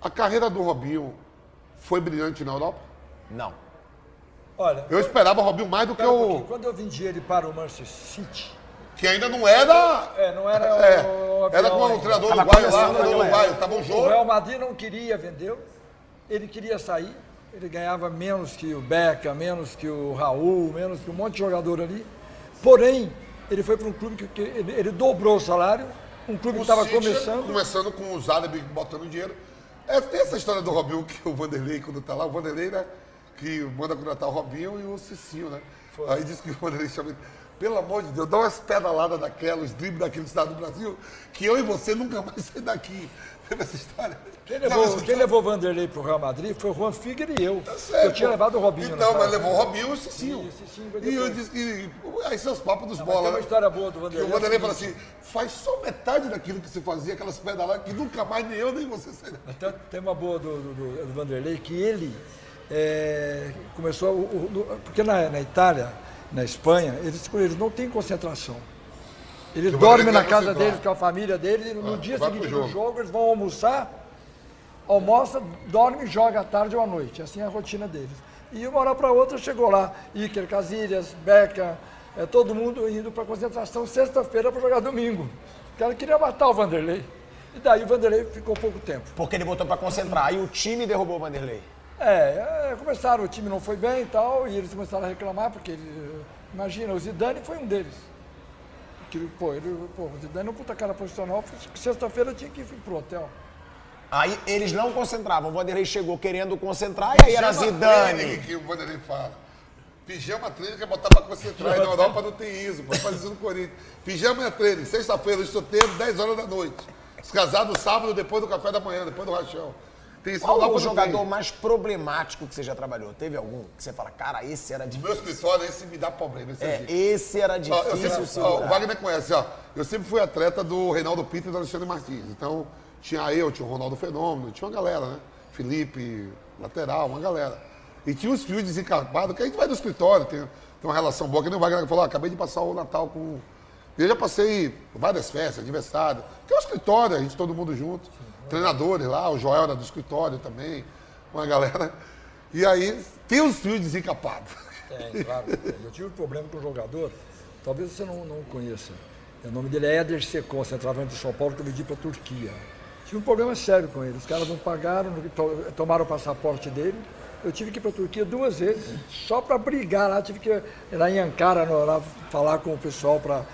A carreira do Robinho foi brilhante na Europa? Não. Olha, Eu esperava o Robinho mais do que espera um o. quando eu vendi ele para o Manchester City, Que ainda não era. é, não era É, o era com o treinador uruguaio lá, o treinador uruguaio. Tava um O jogo. Real Madrid não queria vendê-lo, ele queria sair, ele ganhava menos que o Beckham, menos que o Raul, menos que um monte de jogador ali. Porém, ele foi para um clube que, que ele, ele dobrou o salário, um clube que O estava City, começando. Começando com o Zadebi botando dinheiro. É, tem essa história do Robinho, que o Vanderlei, quando tá lá, o Vanderlei, né? Que manda contratar o Robinho e o Cicinho, né? Aí disse que o Vanderlei chama ele, pelo amor de Deus, dá umas pedaladas daquela, os dribles daquele estado do Brasil, que eu e você nunca mais [LAUGHS] sair daqui. Teve essa história? Quem Não, levou, essa quem história- levou o Vanderlei para o Real Madrid foi o Juan Figueiredo e eu. Tá certo, eu tinha levado o Robinho. Então, mas levou o Robinho e o Cicinho. E o Cicinho E eu depois. disse que. Aí são os papos dos bola. tem uma né? história boa do Vanderlei. o Vanderlei fala assim: faz só metade daquilo que você fazia, aquelas pedaladas, que nunca mais nem eu nem você sairá. Tem, tem uma boa do, do- do- do Vanderlei que ele é, começou. o- o- porque na, na Itália, na Espanha, eles, eles não têm concentração. Eles dormem na casa concentrar. deles com a família deles e no Ah, dia seguinte do jogo. jogo eles vão almoçar, almoça, dorme e joga à tarde ou à noite. Assim é a rotina deles. E uma hora para outra chegou lá Iker Casillas, Beca, é, todo mundo indo para concentração sexta-feira para jogar domingo. O cara queria matar o Vanderlei. E daí o Vanderlei ficou pouco tempo. Porque ele botou pra concentrar. Aí o time derrubou o Vanderlei. É, é, começaram, o time não foi bem e tal, e eles começaram a reclamar, porque, ele, imagina, o Zidane foi um deles. Que, pô, ele, pô, o Zidane é um puta cara profissional, sexta-feira tinha que ir pro hotel. Aí eles não concentravam. O Vanderlei chegou querendo concentrar e aí era Zidane. que o Vanderlei fala. Pijama treino que é botar pra concentrar. E na Europa não tem isso, pode fazer isso no Corinthians. Pijama é treino, sexta-feira, os solteiros, 10 horas da noite. Os casados, sábado, depois do café da manhã, depois do rachão. Tem na Qual Europa o jogador tem. mais problemático que você já trabalhou? Teve algum que você fala, cara, esse era No meu difícil? escritório, esse me dá problema. Esse é, É, esse era Ó, eu difícil sempre, ó, o. Wagner conhece, ó. Eu sempre fui atleta do Reinaldo Pinto e do Alexandre Martins. Então, tinha eu, tinha o Ronaldo Fenômeno, tinha uma galera, né? Felipe, lateral, uma galera. E tinha os fios desencapados, que a gente vai no escritório, tem, tem uma relação boa. Que nem o Wagner falou, ó, acabei de passar o Natal com. Eu já passei várias festas, aniversário. Que é o escritório, a gente todo mundo junto. Treinadores lá, o Joel era do escritório também, uma galera. E aí, tem os fios desencapados. Tem, claro. tem. Eu tive um problema com o jogador, talvez você não, não conheça. O nome dele é Éder Secon, centroavante de São Paulo, que eu vendi para a Turquia. Tive um problema sério com ele. Os caras não pagaram, tomaram o passaporte dele. Eu tive que ir para a Turquia duas vezes, só para brigar lá. Tive que ir lá em Ankara, lá, falar com o pessoal para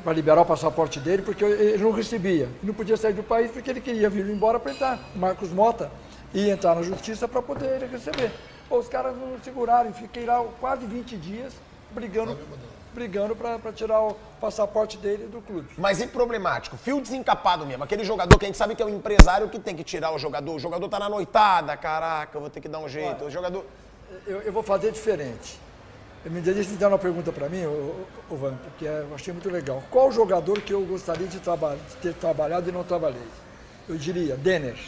para liberar o passaporte dele, porque ele não recebia. Não podia sair do país porque ele queria vir embora para entrar. O Marcos Mota ia entrar na justiça para poder ele receber. Pô, os caras não seguraram, fiquei lá quase 20 dias brigando, brigando para tirar o passaporte dele do clube. Mas e problemático? Fio desencapado mesmo. Aquele jogador que a gente sabe que é o empresário que tem que tirar o jogador. O jogador tá na noitada, caraca, eu vou ter que dar um jeito. O jogador. Eu, eu vou fazer diferente. Eu me deixa de dar uma pergunta para mim, o, o Van, que é- eu achei muito legal. Qual jogador que eu gostaria de, traba- de ter trabalhado e não trabalhei? Eu diria, Denner.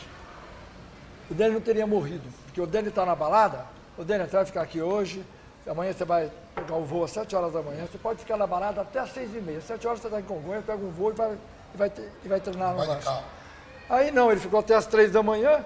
O Denner não teria morrido, porque o Denner está na balada, o Denner você vai ficar aqui hoje, amanhã você vai pegar o voo às 7 horas da manhã, você pode ficar na balada até às 6 e meia. 7 horas você está em Congonhas, pega um voo e vai, e vai, e vai treinar no Vasco. Aí não, ele ficou até as três da manhã,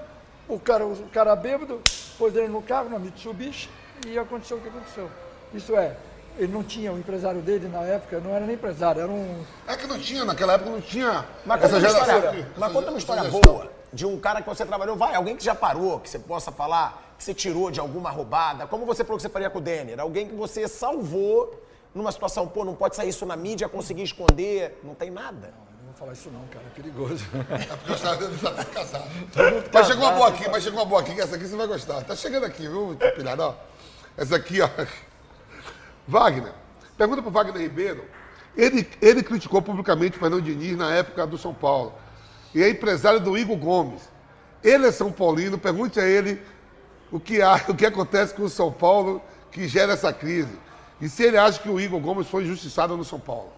o cara, o cara bêbado, pôs ele no carro, na Mitsubishi, e aconteceu o que aconteceu. Isso é, ele não tinha, o empresário dele na época não era nem empresário, era um. É que não tinha, naquela época não tinha. Mas conta, uma história, mas essa- conta uma história essa boa de um cara que você trabalhou. Vai, alguém que já parou, que você possa falar, que você tirou de alguma roubada. Como você falou que você faria com o Denner? Alguém que você salvou numa situação, pô, não pode sair isso na mídia, conseguir esconder. Não tem nada. Não vou falar isso não, cara, é perigoso. [LAUGHS] É porque caras já tá casado. Mas chegou uma boa aqui, mas chegou uma boa aqui, que essa aqui você vai gostar. Tá chegando aqui, viu, pilhado? Ó, Essa aqui, ó. Wagner. Pergunta pro Wagner Ribeiro. Ele, ele criticou publicamente o Fernando Diniz na época do São Paulo. E é empresário do Igor Gomes. Ele é São Paulino, pergunte a ele o que, há, o que acontece com o São Paulo que gera essa crise. E se ele acha que o Igor Gomes foi injustiçado no São Paulo.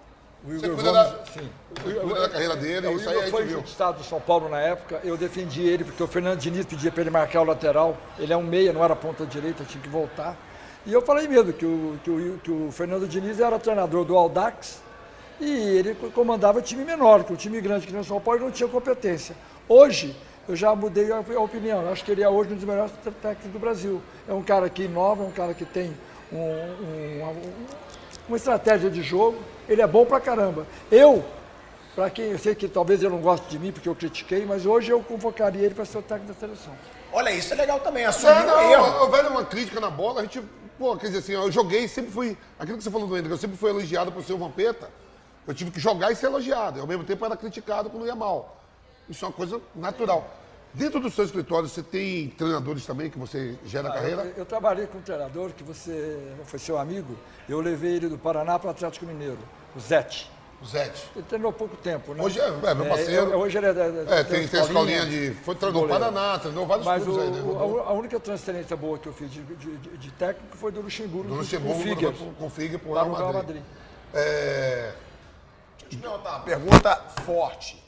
O Igor Gomes, da- sim. cuida da carreira dele, É, o isso aí Igor a foi injustiçado do São Paulo na época, eu defendi ele, porque o Fernando Diniz pedia para ele marcar o lateral, ele é um meia, não era ponta direita, tinha que voltar. E eu falei mesmo que o, que o, que o Fernando Diniz era treinador do Aldax e ele comandava time menor, que o time grande que nem o São Paulo não tinha competência. Hoje, eu já mudei a, a opinião, eu acho que ele é hoje um dos melhores técnicos do Brasil. É um cara que inova, é um cara que tem um- um- um- uma estratégia de jogo, ele é bom pra caramba. Eu, para quem eu sei que talvez ele não goste de mim porque eu critiquei, mas hoje eu convocaria ele para ser o técnico da seleção. Olha, isso é legal também, assumir Não, o erro. não, velho, uma crítica na bola, a gente pô, quer dizer assim, eu joguei, sempre fui. Aquilo que você falou do Hendrick, eu sempre fui elogiado por ser o Vampeta. Eu tive que jogar e ser elogiado. E ao mesmo tempo era criticado quando ia mal. Isso é uma coisa natural. Dentro do seu escritório, você tem treinadores também que você gera Ah, carreira? Eu, eu trabalhei com um treinador que você foi seu amigo. Eu levei ele do Paraná para o Atlético Mineiro, o Zete. O Zete. Ele treinou pouco tempo, né? Hoje é, é meu parceiro. eu- hoje ele é, da- da- É, tem, tem a escolinha de. Foi treinou. Paraná, treinou vários Mas clubes o- aí, né? o- a a única transferência boa que eu fiz de, de- de- de técnico foi do Luxemburgo, Do com- Luxemburgo, com o Figueiredo, com- com o Figueiredo pro Real Madrid. Madrid. É, Deixa eu te perguntar uma pergunta forte.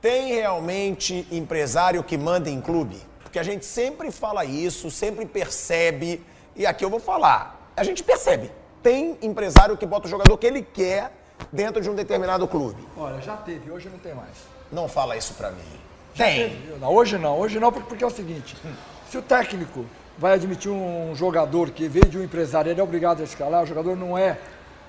Tem realmente empresário que manda em clube? Porque a gente sempre fala isso, sempre percebe, e aqui eu vou falar. A gente percebe. Tem empresário que bota o jogador que ele quer dentro de um determinado clube. Olha, já teve, hoje não tem mais. Não fala isso pra mim. Tem. Não, hoje não, hoje não, porque, é o seguinte: se o técnico vai admitir um jogador que veio de um empresário, ele é obrigado a escalar, o jogador não é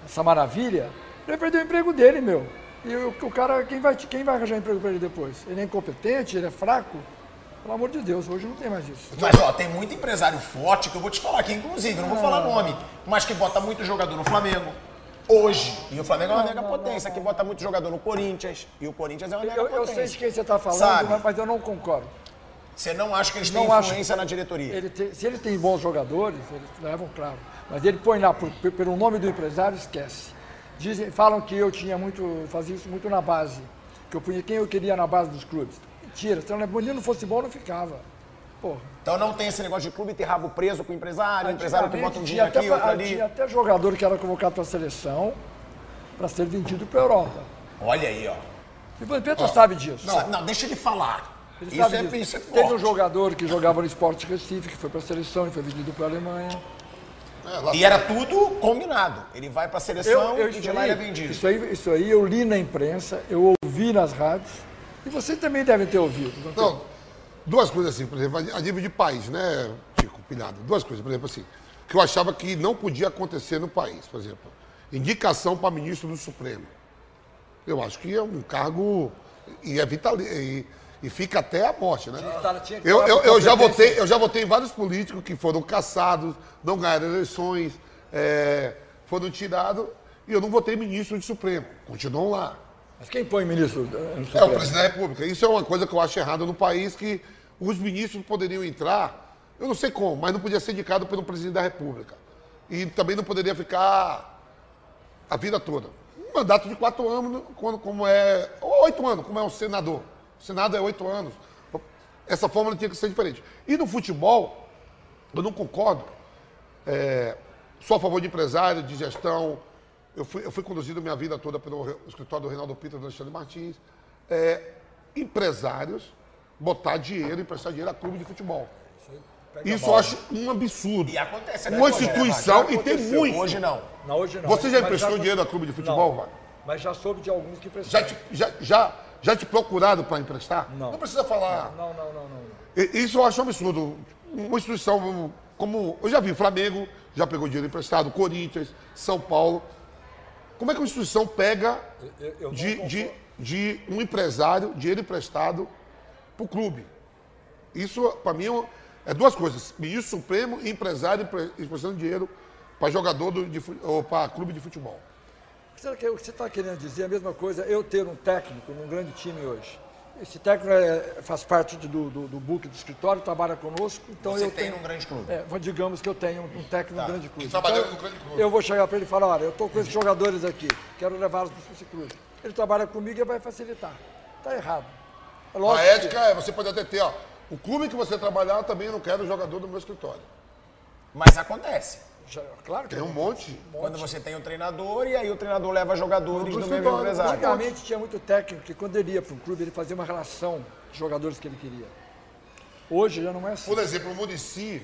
essa maravilha, ele vai perder o emprego dele, meu. E o, o cara, quem vai, quem vai arranjar emprego para ele depois? Ele é incompetente, ele é fraco? Pelo amor de Deus, hoje não tem mais isso. Mas ó, tem muito empresário forte que eu vou te falar aqui, inclusive, não vou falar nome, mas que bota muito jogador no Flamengo. Hoje. E o Flamengo é uma mega potência, que bota muito jogador no Corinthians. E o Corinthians é uma mega Eu, eu potência. sei de quem você está falando, Sabe? mas- eu não concordo. Você não acha que eles têm Não acho. influência na diretoria? Ele tem- se ele tem bons jogadores, eles levam, claro. Mas ele põe lá por- pelo nome do empresário, esquece. Dizem, falam que eu tinha muito, fazia isso muito na base. Que eu punha quem eu queria na base dos clubes. Mentira, se eu não no futebol não ficava. Porra. Então não tem esse negócio de clube ter rabo preso com o empresário, o empresário que bota um dinheiro aqui, tinha outro até, ali. tinha até jogador que era convocado para a seleção para ser vendido para a Europa. Olha aí, ó. E o Vampeta sabe disso. Não, não, deixa ele falar. Ele Isso sabe é, disso. isso é Teve um jogador que jogava no Sport Recife, que foi para a seleção e foi vendido para a Alemanha. é, E era tudo combinado. Ele vai pra seleção e isso de lá ele é vendido. Isso aí, isso aí eu li na imprensa, eu ouvi nas rádios, e vocês também devem ter ouvido. não? Duas coisas assim, por exemplo, a nível de país, né, Tico Pilhado? Duas coisas, por exemplo, assim, que eu achava que não podia acontecer no país, por exemplo, indicação para ministro do Supremo. Eu acho que é um cargo e é vital e, e fica até a morte, né? Tá, Eu, falar eu, eu já votei, eu já votei em vários políticos que foram caçados, não ganharam eleições, é, foram tirados, e eu não votei ministro do Supremo. Continuam lá. Mas quem põe ministro eh, É o presidente da República. Isso é uma coisa que eu acho errada no país, que os ministros poderiam entrar, eu não sei como, mas não podia ser indicado pelo presidente da República. E também não poderia ficar a vida toda. Um mandato de quatro anos, quando, como é. ou oito anos, como é um senador. O Senado é oito anos. Essa fórmula tinha que ser diferente. E no futebol, eu não concordo. É, sou a favor de empresário, de gestão. Eu fui, eu fui conduzido minha vida toda pelo escritório do Reinaldo Pita do Alexandre Martins. É, empresários botar dinheiro, emprestar dinheiro a clube de futebol. Isso eu acho um absurdo. E acontece Uma né, instituição, e tem muito. Hoje não. Não, hoje não. Você já Mas emprestou acon- dinheiro a clube de futebol, Não, Wagner? Mas já soube de alguns que prestaram. Já te, já, já, já te procuraram para emprestar? Não. precisa falar. Não, não, não, não. Isso eu acho um absurdo. Uma instituição como. Eu já vi, Flamengo já pegou dinheiro emprestado, Corinthians, São Paulo. Como é que uma instituição pega Eu- eu de, de, de um empresário dinheiro emprestado para o clube? Isso, para mim, é é duas coisas. Ministro Supremo e empresário empre- emprestando dinheiro para jogador do, de, ou para clube de futebol. Será que o que você está querendo dizer é a mesma coisa, eu ter um técnico num grande time hoje? Esse técnico é- faz parte do, do, do book do escritório, trabalha conosco, então Você eu tem tenho... num grande clube. É, digamos que eu tenho um técnico num grande clube. trabalhando Então, no grande clube. Eu vou chegar para ele e falar, olha, eu estou com esses jogadores aqui, quero levá-los para esse clube. Ele trabalha comigo e vai facilitar. Está errado. É A lógico que- ética é, você pode até ter, ó, o clube que você trabalhar, eu também não quero jogador do meu escritório. Mas acontece. Já- claro que Tem um monte. Quando você tem um treinador e aí o treinador leva jogadores Do do mesmo empresário. Antigamente tinha muito técnico que quando ele ia para um clube, ele fazia uma relação de jogadores que ele queria. Hoje já não é assim. Por exemplo, o Murici,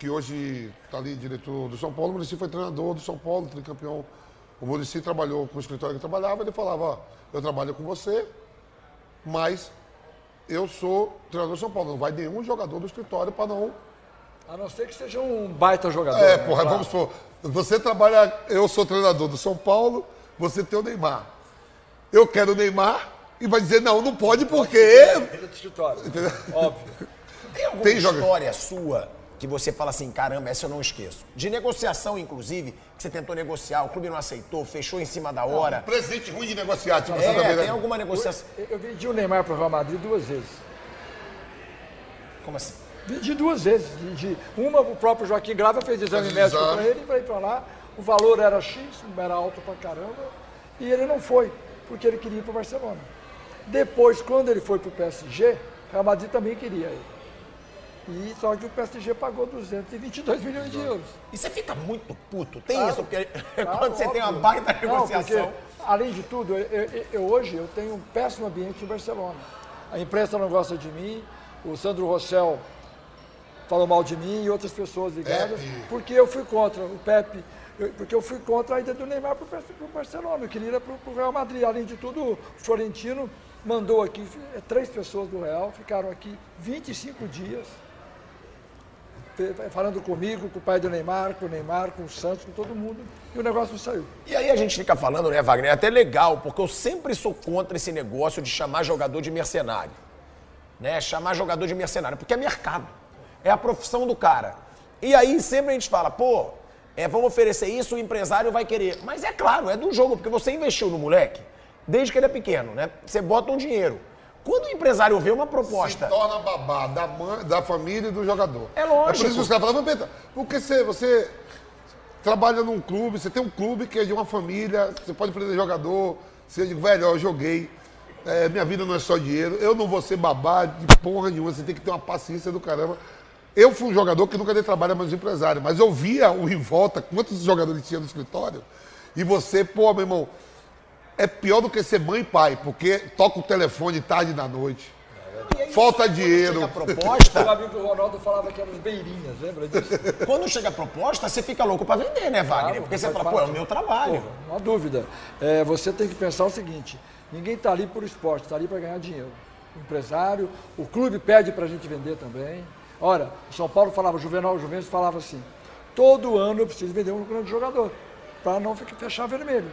que hoje está ali diretor do São Paulo, o Murici foi treinador do São Paulo, tricampeão. O Murici trabalhou com o escritório que eu trabalhava, ele falava, ó, eu trabalho com você, mas eu sou treinador do São Paulo. Não vai nenhum jogador do escritório para não. A não ser que seja um baita jogador. É, né? porra, Claro. vamos supor. Você trabalha, eu sou treinador do São Paulo, você tem o Neymar. Eu quero o Neymar e vai dizer, não, não pode porque. Ele é do escritório. Óbvio. [LAUGHS] Tem alguma Tem história sua que você fala assim, caramba, essa eu não esqueço? De negociação, inclusive, que você tentou negociar, o clube não aceitou, fechou em cima da hora. Presente ruim de negociar, tipo, você É, também, né? tem alguma negociação. Eu, eu vendi o Neymar para o Real Madrid duas vezes. Como assim? Vendi duas vezes. Vendi. Uma, o próprio Joaquim Grava fez exame Fez médico para ele, para ir para lá. O valor era X, era alto pra caramba. E ele não foi, porque ele queria ir para o Barcelona. Depois, quando ele foi para o PSG, o Real Madrid também queria ele. E só que o PSG pagou 222 milhões de euros. E você fica muito puto, tem Claro. isso? Porque [LAUGHS] Claro, quando você tem uma óbvio. baita Não, negociação. porque, além de tudo, eu, eu- eu- hoje eu tenho um péssimo ambiente em Barcelona. A imprensa não gosta de mim, o Sandro Rossell falou mal de mim e outras pessoas ligadas, Pepe. porque eu fui contra o Pepe, eu- porque eu fui contra a ida do Neymar para o Barcelona, eu queria ir para o Real Madrid. Além de tudo, o Florentino mandou aqui, eh, três pessoas do Real ficaram aqui 25 dias, falando comigo, com o pai do Neymar, com o Neymar, com o Santos, com todo mundo, e o negócio não saiu. E aí a gente fica falando, né, Wagner? É até legal, porque eu sempre sou contra esse negócio de chamar jogador de mercenário. Né? Chamar jogador de mercenário, porque é mercado. É a profissão do cara. E aí sempre a gente fala, pô, é, vamos oferecer isso, o empresário vai querer. Mas é claro, é do jogo, porque você investiu no moleque desde que ele é pequeno, né? Você bota um dinheiro. Quando o empresário vê uma proposta. Se torna babá da, mãe, da família e do jogador. É lógico. É por isso que os caras falam, "Mas, Pedro, porque você, você trabalha num clube, você tem um clube que é de uma família, você pode prender jogador, você diz, velho, eu joguei, é, minha vida não é só dinheiro, eu não vou ser babá de porra nenhuma, você tem que ter uma paciência do caramba. Eu fui um jogador que nunca dei trabalho a meus empresários, mas eu via o em volta, quantos jogadores tinha no escritório, e você, pô, meu irmão, é pior do que ser mãe e pai, porque toca o telefone tarde da noite. Falta dinheiro. Chega a proposta, [LAUGHS] Meu amigo Ronaldo falava que eram os beirinhas, lembra disso? quando chega a proposta, você fica louco pra vender, né, Wagner? Claro, Porque você fala, pô, é o meu trabalho. Porra, não há dúvida. É, você tem que pensar o seguinte: ninguém está ali por esporte, está ali para ganhar dinheiro. O empresário, o clube pede para a gente vender também. Ora, o São Paulo falava, o Juvenal Juventus falava assim: todo ano eu preciso vender um grande jogador, para não ficar- fechar vermelho.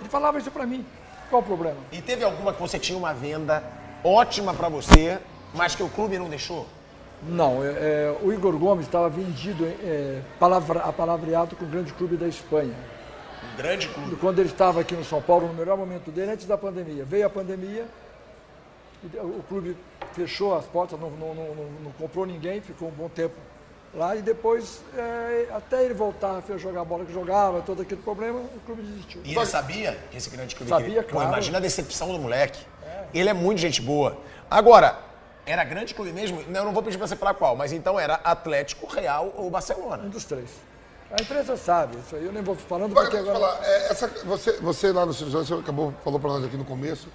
Ele falava isso para mim. Qual o problema? E teve alguma que você tinha uma venda ótima pra você, mas que o clube não deixou? Não, é, é, o Igor Gomes estava vendido, é, palavra, apalavreado com o grande clube da Espanha. Um grande clube. quando ele estava aqui no São Paulo, no melhor momento dele, antes da pandemia. Veio a pandemia, o clube fechou as portas, não, não- não- não- comprou ninguém, ficou um bom tempo lá e depois, é, até ele voltar a jogar a bola que jogava, todo aquele problema, o clube desistiu. E ele sabia que esse grande clube Sabia, queria? Pô, claro. imagina a decepção do moleque. Ele é muito gente boa. Agora, era grande clube mesmo? Não, Eu não vou pedir pra você falar qual, mas então era Atlético, Real ou Um Barcelona. dos três. A empresa sabe, isso aí eu nem vou falando Agora, porque agora... falar, é, essa- você, você lá no Silvio você acabou, falou para nós aqui no começo,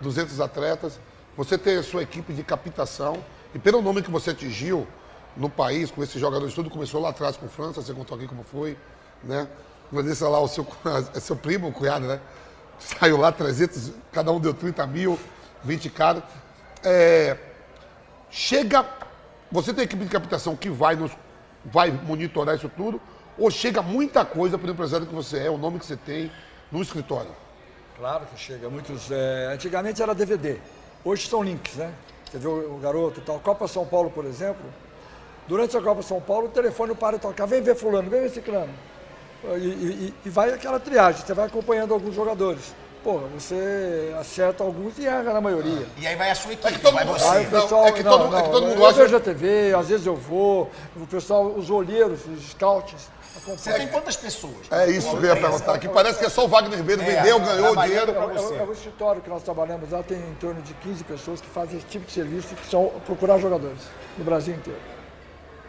200 atletas, você tem a sua equipe de captação, e pelo nome que você atingiu no país, com esses jogadores, tudo começou lá atrás com França, você contou aqui como foi, né? Vanessa lá, o seu, [LAUGHS] é seu primo, o cunhado, né? [LAUGHS] Saiu lá 300, cada um deu 30 mil, 20 cada. É, chega, você tem equipe de captação que vai, nos, vai monitorar isso tudo, ou chega muita coisa para o empresário que você é, o nome que você tem, no escritório? Claro que chega. Muitos. é, antigamente era DVD. Hoje são links, né? Você vê o, garoto e tal. Copa São Paulo, por exemplo. Durante a Copa São Paulo, o telefone para de tocar. Vem ver fulano, vem ver ciclano. E, e- e vai aquela triagem, você vai acompanhando alguns jogadores. Porra, você acerta alguns e erra na maioria. E aí vai a sua equipe, É que todo vai mundo- você. Aí o Não, pessoal, é que não, todo- é não, que todo mundo eu acha- vejo a TV, às vezes eu vou, o pessoal, os olheiros, os scouts, Você acompanham. tem quantas pessoas? É isso que eu ia perguntar, que parece que é só o Wagner Ribeiro É, vendeu, ganhou dinheiro. É, o- é o escritório que nós trabalhamos lá, tem em torno de 15 pessoas que fazem esse tipo de serviço, que são procurar jogadores no Brasil inteiro.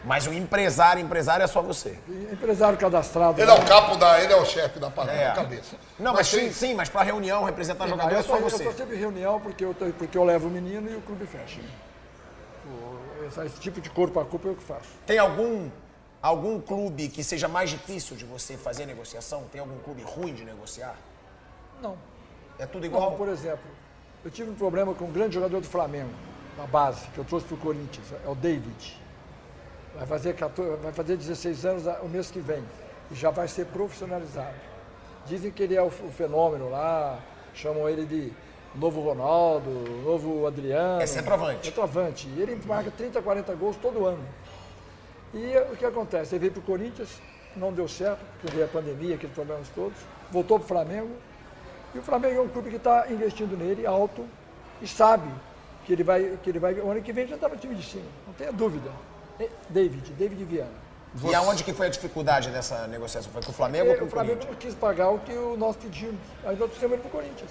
Mas o empresário, empresário é só você. Empresário cadastrado. Ele é lá. o capo da. Ele é o chefe da parada, É. cabeça. Não, mas, sim, tem- sim, mas pra reunião, representar Aí jogador eu é só você. Eu estou sempre em reunião porque eu, tô- porque eu levo o menino e o clube fecha. O- esse, esse tipo de corpo a corpo é eu que faço. Tem algum, algum clube que seja mais difícil de você fazer negociação? Tem algum clube ruim de negociar? Não. É tudo Igual, igual? por exemplo, eu tive um problema com um grande jogador do Flamengo, na base, que eu trouxe para o Corinthians, é o David. Vai fazer, 14, vai fazer 16 anos o mês que vem e já vai ser profissionalizado. Dizem que ele é o, o fenômeno lá, chamam ele de novo Ronaldo, novo Adriano. É centroavante. Centroavante. E ele marca 30, 40 gols todo ano. E o que acontece? Ele veio para o Corinthians, não deu certo, porque veio a pandemia, aqueles problemas todos, voltou para o Flamengo. E o Flamengo é um clube que está investindo nele alto e sabe que ele vai, que ele vai. O ano que vem já está no time de cima, não tenha dúvida. David, David Viana. E aonde que foi a dificuldade dessa negociação? Foi com o Flamengo ou E com o o Flamengo Corinthians? não quis pagar o que o nós pedimos. Aí nós trouxemos ele para o Corinthians.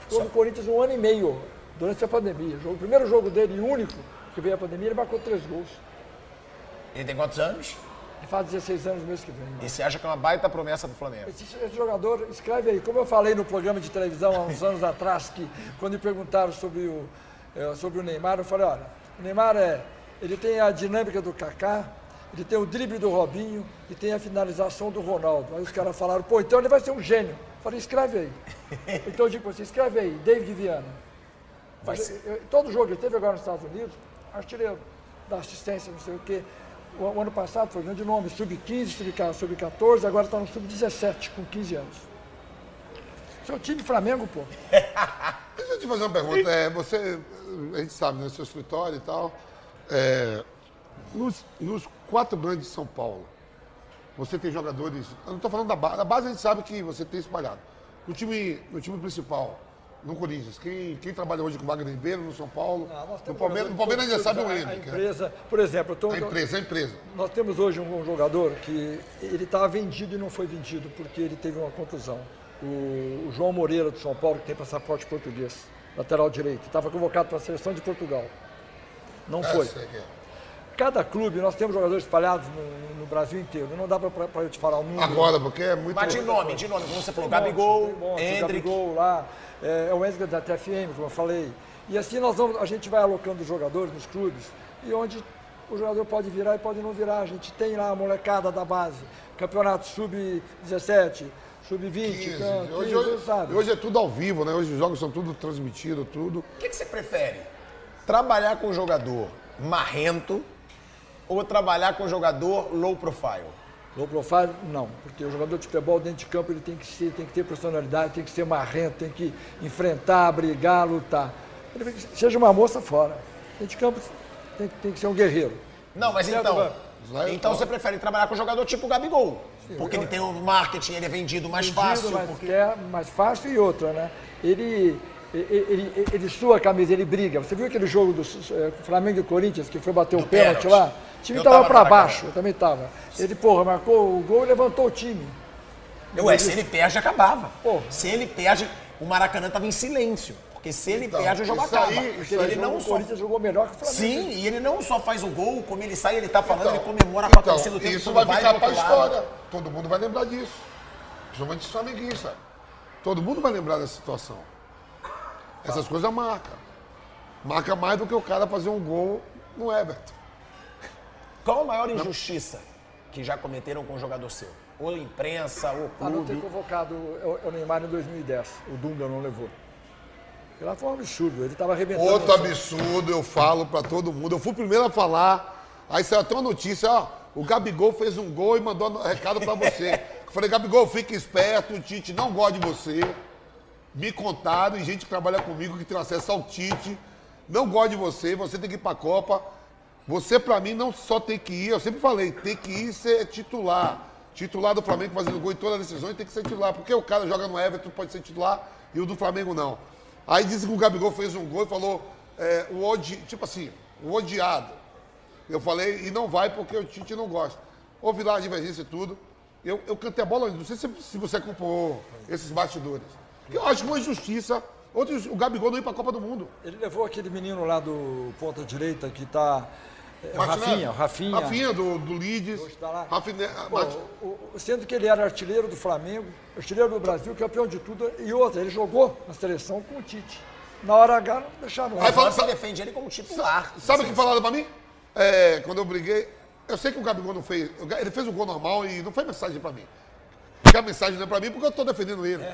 Ficou no Corinthians um ano e meio, durante a pandemia. O primeiro jogo dele, único, que veio a pandemia, ele marcou três gols. Ele tem quantos anos? Ele faz 16 anos no mês que vem. E você acha que é uma baita promessa do Flamengo? Esse, esse jogador, escreve aí, como eu falei no programa de televisão há uns [LAUGHS] anos atrás, que quando me perguntaram sobre o, eh, sobre o Neymar, eu falei, olha, o Neymar é, ele tem a dinâmica do Kaká, ele tem o drible do Robinho e tem a finalização do Ronaldo. Aí os caras falaram, pô, então ele vai ser um gênio. Eu falei, escreve aí. [LAUGHS] Então eu digo para você, escreve aí, David Viana. Vai ser. eu- eu- todo jogo, ele teve agora nos Estados Unidos, artilheiro, da assistência, não sei o quê. O, ano passado foi grande nome, sub-15, sub- sub-14, agora está no sub-17, com 15 anos. Seu time Flamengo, pô. [LAUGHS] Deixa eu te fazer uma pergunta. É, você, a gente sabe, né? Seu escritório e tal. É, nos, nos quatro grandes de São Paulo, você tem jogadores. Eu não estou falando da base. A base a gente sabe que você tem espalhado. No time, no time principal, no Corinthians, quem, quem trabalha hoje com o Wagner Ribeiro, no São Paulo, Ah, no Palmeiras, no Palmeiras ainda sabe o a- A Henrique. né? empresa, por exemplo, tô, A empresa, a empresa. nós temos hoje um, jogador que ele estava vendido e não foi vendido porque ele teve uma contusão. O, o João Moreira do São Paulo, que tem passaporte português, lateral direito, estava convocado para a seleção de Portugal. Não foi. É, sei que é. Cada clube, nós temos jogadores espalhados no, no Brasil inteiro. Não dá para eu te falar o número. Agora, porque é muito. Mas de nome, de nome, como você falou, Gabigol, monte, Hendrick. Gabigol lá, é, é o Hendrick da TFM, como eu falei. E assim nós vamos, a gente vai alocando os jogadores nos clubes e onde o jogador pode virar e pode não virar. A gente tem lá a molecada da base, campeonato sub-17, sub-20, 15. can- Hoje, 15, hoje- sabe? hoje é tudo ao vivo, né? Hoje os jogos são tudo transmitidos, tudo. O que, que você prefere? Trabalhar com um jogador marrento ou trabalhar com um jogador low profile? Low profile, não, porque o jogador de futebol dentro de campo ele tem que ser, tem que ter personalidade, tem que ser marrento, tem que enfrentar, brigar, lutar. Ele seja uma moça fora. Dentro de campo tem, que- tem que ser um guerreiro. Não, mas Certo, então. Então você prefere trabalhar com um jogador tipo o Gabigol. Porque ele tem o marketing, ele é vendido mais Vendido, fácil. mais, porque- quer, mais fácil e outra, né? Ele, ele, ele, ele sua a camisa, ele briga. Você viu aquele jogo do eh, Flamengo e Corinthians que foi bater um Do pênalti pênalti. lá? O time estava tava para baixo, cara. eu também estava. Ele, porra, marcou o gol e levantou o time. Ué, se ele perde, acabava. Porra. Se ele perde, o Maracanã tava em silêncio. Porque se ele Então, perde, o jogo isso acaba. aí- Porque ele Jogo, não o só. Corinthians jogou melhor que o Flamengo. Sim, e ele não só faz o gol, como ele sai, ele tá falando, Então, ele comemora com a então, torcida o tempo isso todo, vai vai ficar a lado. história. Todo mundo vai lembrar disso. Principalmente os flamenguistas. Todo mundo vai lembrar dessa situação. Essas coisas marcam. Marca mais do que o cara fazer um gol no Everton. Qual a maior injustiça que já cometeram com um jogador seu? Ou imprensa, ou A não ter clube. convocado o, Neymar em 2010. O Dunga não levou. Porque lá foi um absurdo. Ele estava arrebentando. Outro o- absurdo, eu falo pra todo mundo. Eu fui o primeiro a falar. Aí saiu até uma notícia, ó. O Gabigol fez um gol e mandou um recado pra você. Eu falei, Gabigol, fique esperto, o Tite não gosta de você. Me contaram, e gente que trabalha comigo, que tem acesso ao Tite, não gosta de você, você tem que ir pra Copa. Você, pra mim, não só tem que ir, eu sempre falei, tem que ir ser titular. Titular do Flamengo fazendo gol em todas as decisões tem que ser titular. Porque o cara joga no Everton, pode ser titular, e o do Flamengo não. Aí dizem que o Gabigol fez um gol e falou, é, o odi... tipo assim, o odiado. Eu falei, e não vai porque o Tite não gosta. Houve lá a divergência e tudo. Eu, eu cantei a bola, não sei se, se você acompanhou esses bastidores. Eu acho uma injustiça. Outros, o Gabigol não ir pra Copa do Mundo. Ele levou aquele menino lá do ponta direita que tá. É. Rafinha, o Rafinha. Rafinha do, do Leeds. Hoje tá lá. Rafinha, Pô, Mart- o- o- sendo que ele era artilheiro do Flamengo, artilheiro do Brasil, campeão de tudo, e outra, ele jogou na seleção com o Tite. Na hora H não deixaram. Aí fala- Você defende ele como titular. Sabe o que falaram pra mim? É, quando eu briguei, eu sei que o Gabigol não fez. Ele fez o gol normal e não foi mensagem pra mim. Porque a mensagem não é pra mim porque eu tô defendendo ele.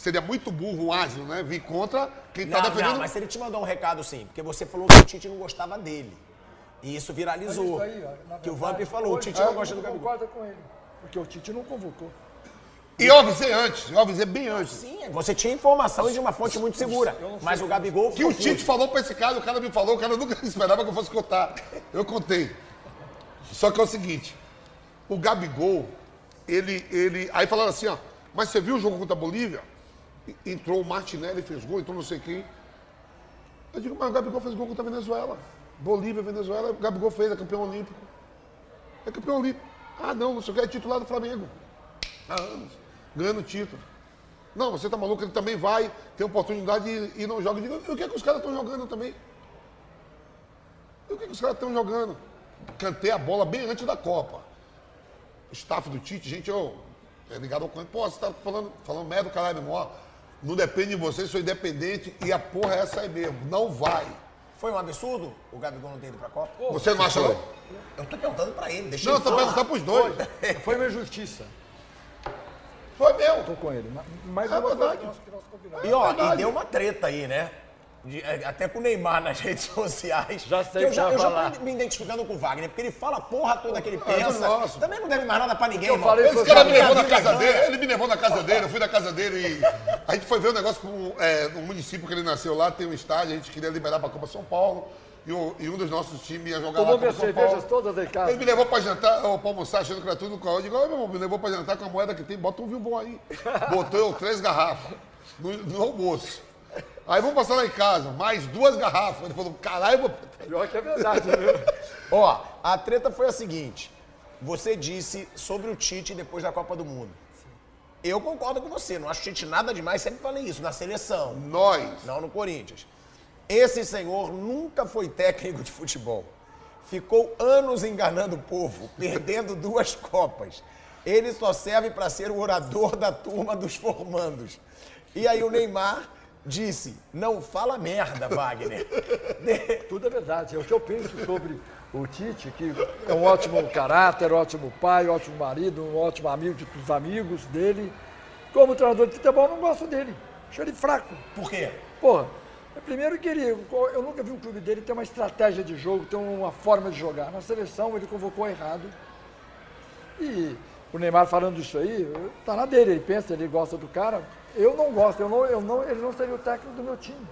Seria muito burro, ágil, né? Vir contra quem tá Não, defendendo. não, mas ele te mandou um recado sim, porque você falou que o Tite não gostava dele. E isso viralizou. Isso aí, ó, que o Vamp falou, o Tite não gosta do Gabigol. concorda com ele. Porque o Tite não convocou. E eu avisei antes, eu avisei bem antes. Sim, você tinha informação de uma fonte muito segura. Mas o Gabigol Que o Tite falou pra esse cara, o cara me falou, o cara nunca [LAUGHS] esperava que eu fosse contar. Eu contei. Só que é o seguinte, o Gabigol, ele, ele. Aí falaram assim, ó, mas você viu o jogo contra a Bolívia? Entrou o Martinelli, fez gol, entrou não sei quem. Eu digo, mas o Gabigol fez gol contra a Venezuela. Bolívia, Venezuela, o Gabigol fez, é campeão olímpico. É campeão olímpico. Ah, não, não sei o que, é titular do Flamengo. Há anos. Ganhando título. Não, você tá maluco, ele também vai, tem oportunidade e, e não joga. Digo, o que, é que os caras estão jogando também? E o que, é que os caras estão jogando? Cantei a bola bem antes da Copa. O staff do Tite, gente, eu é ligado ao corrente. Pô, você tá falando, falando merda do caralho, irmão. Não depende de você, sou independente e a porra é essa aí mesmo. Não vai. Foi um absurdo o Gabigol não ter ido pra Copa? Você não acha, não? Eu tô perguntando pra ele, deixa Não, ele tá falar. perguntando pros dois. Foi uma injustiça. Foi mesmo. Tô com ele. Mas É uma coisa verdade. E ó, verdade. e deu uma treta aí, né? De- é, até com o Neymar nas [LAUGHS] redes sociais. Já sei Que eu já, eu já tô me identificando com o Wagner, porque ele fala a porra toda que ele É, pensa. nosso. Também não deve mais nada pra ninguém, eu irmão. falei Esse cara me levou na casa dele, ele me levou na casa dele, eu fui na casa dele e a gente foi ver um negócio com, é, no município que ele nasceu lá, tem um estádio, a gente queria liberar pra Copa São Paulo e, o- e um dos nossos times ia jogar Tomou lá minhas São cervejas Paulo. todas em casa. Ele me levou pra jantar, ou pra almoçar, achando que era tudo no carro. Eu digo, "Ô, meu irmão, me levou pra jantar com a moeda que tem, bota um vinho bom aí. Botou eu três garrafas no, no almoço. Aí vamos passar lá em casa, mais duas garrafas. Ele falou, caralho, vou... Pior que é verdade, viu? [LAUGHS] Ó, a treta foi a seguinte. Você disse sobre o Tite depois da Copa do Mundo. Eu concordo com você, não acho Tite nada demais, sempre falei isso, na seleção, nós. não no Corinthians. Esse senhor nunca foi técnico de futebol. Ficou anos enganando o povo, [LAUGHS] perdendo duas Copas. Ele só serve para ser o orador da turma dos formandos. E aí o Neymar disse: não fala merda, Wagner. [LAUGHS] Tudo é verdade. É o que eu penso sobre o Tite, que é um ótimo caráter, ótimo pai, ótimo marido, um ótimo amigo de- dos amigos dele. Como treinador de futebol, eu não gosto dele. Acho ele fraco. Por quê? Porra, primeiro que ele, eu nunca vi um clube dele ter uma estratégia de jogo, ter uma forma de jogar. Na seleção ele convocou errado. E o Neymar falando isso aí, tá na dele, ele pensa, ele gosta do cara. Eu não gosto, eu não, eu não, ele não seria o técnico do meu time.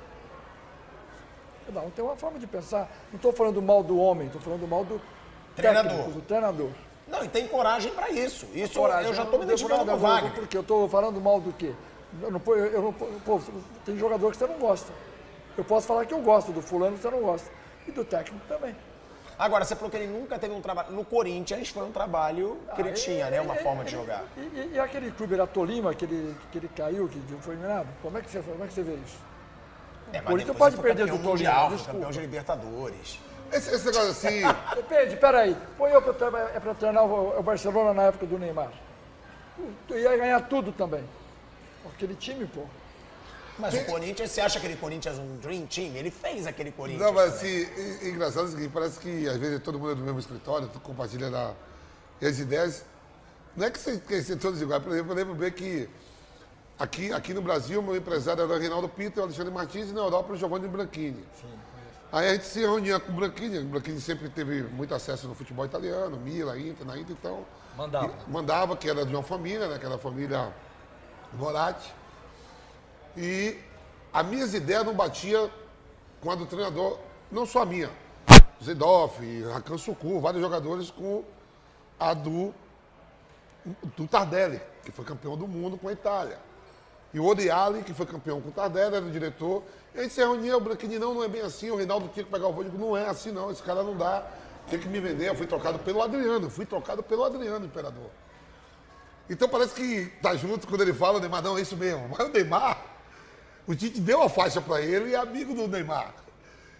Não, tem uma forma de pensar. Não estou falando mal do homem, estou falando mal do Treinador. técnico, do treinador. Não, e tem coragem pra isso. Isso Coragem, eu já tô me identificando com o Wagner. Porque eu estou falando mal do quê? Eu não, eu não, pô, tem jogador que você não gosta. Eu posso falar que eu gosto do fulano que você não gosta. E do técnico também. Agora, você falou que ele nunca teve um trabalho. No Corinthians foi um trabalho que ele Ah, tinha, né? Uma ele- forma de jogar. E, e- e aquele clube era Tolima, que ele, que ele caiu, que foi eliminado? Como é que você, como é que você vê isso? É, mas Corinthians pode perder campeão do Tolima, mundial, campeão de Libertadores. Esse, esse negócio assim, [LAUGHS] Depende, peraí. Põe eu para é para treinar o, o Barcelona na época do Neymar. Tu ia ganhar tudo também. Aquele time, pô. Mas o Corinthians, você acha aquele Corinthians um Dream Team? Ele fez aquele Corinthians. Não, mas assim, é- é engraçado o seguinte, parece que às vezes todo mundo é do mesmo escritório, compartilha as ideias. Não é que você quer ser todos iguais, por exemplo, eu lembro bem que aqui, aqui no Brasil, meu empresário era o Reinaldo Pinto, o Alexandre Martins e na Europa o Giovanni Branchini. Aí a gente se reunia com o Branchini, o Branchini sempre teve muito acesso no futebol italiano, Mila, Inter, na Inter, então... Mandava. Mandava, que era de uma família, né, que era a família Moratti. E as minhas ideias não batiam com a do treinador, não só a minha. Zedoff, Rakan Suku, vários jogadores com a do, do Tardelli, que foi campeão do mundo com a Itália. E o Odiali, que foi campeão com o Tardelli, era o diretor. E a gente se reunia, o Branquini, não, não é bem assim, o Reinaldo tinha que pegar o voo. Eu digo, não é assim não, esse cara não dá, tem que me vender. Eu fui trocado pelo Adriano, fui trocado pelo Adriano, imperador. Então parece que tá junto quando ele fala, Neymar, não, é isso mesmo. Mas o Neymar, o Tite deu a faixa pra ele e é amigo do Neymar.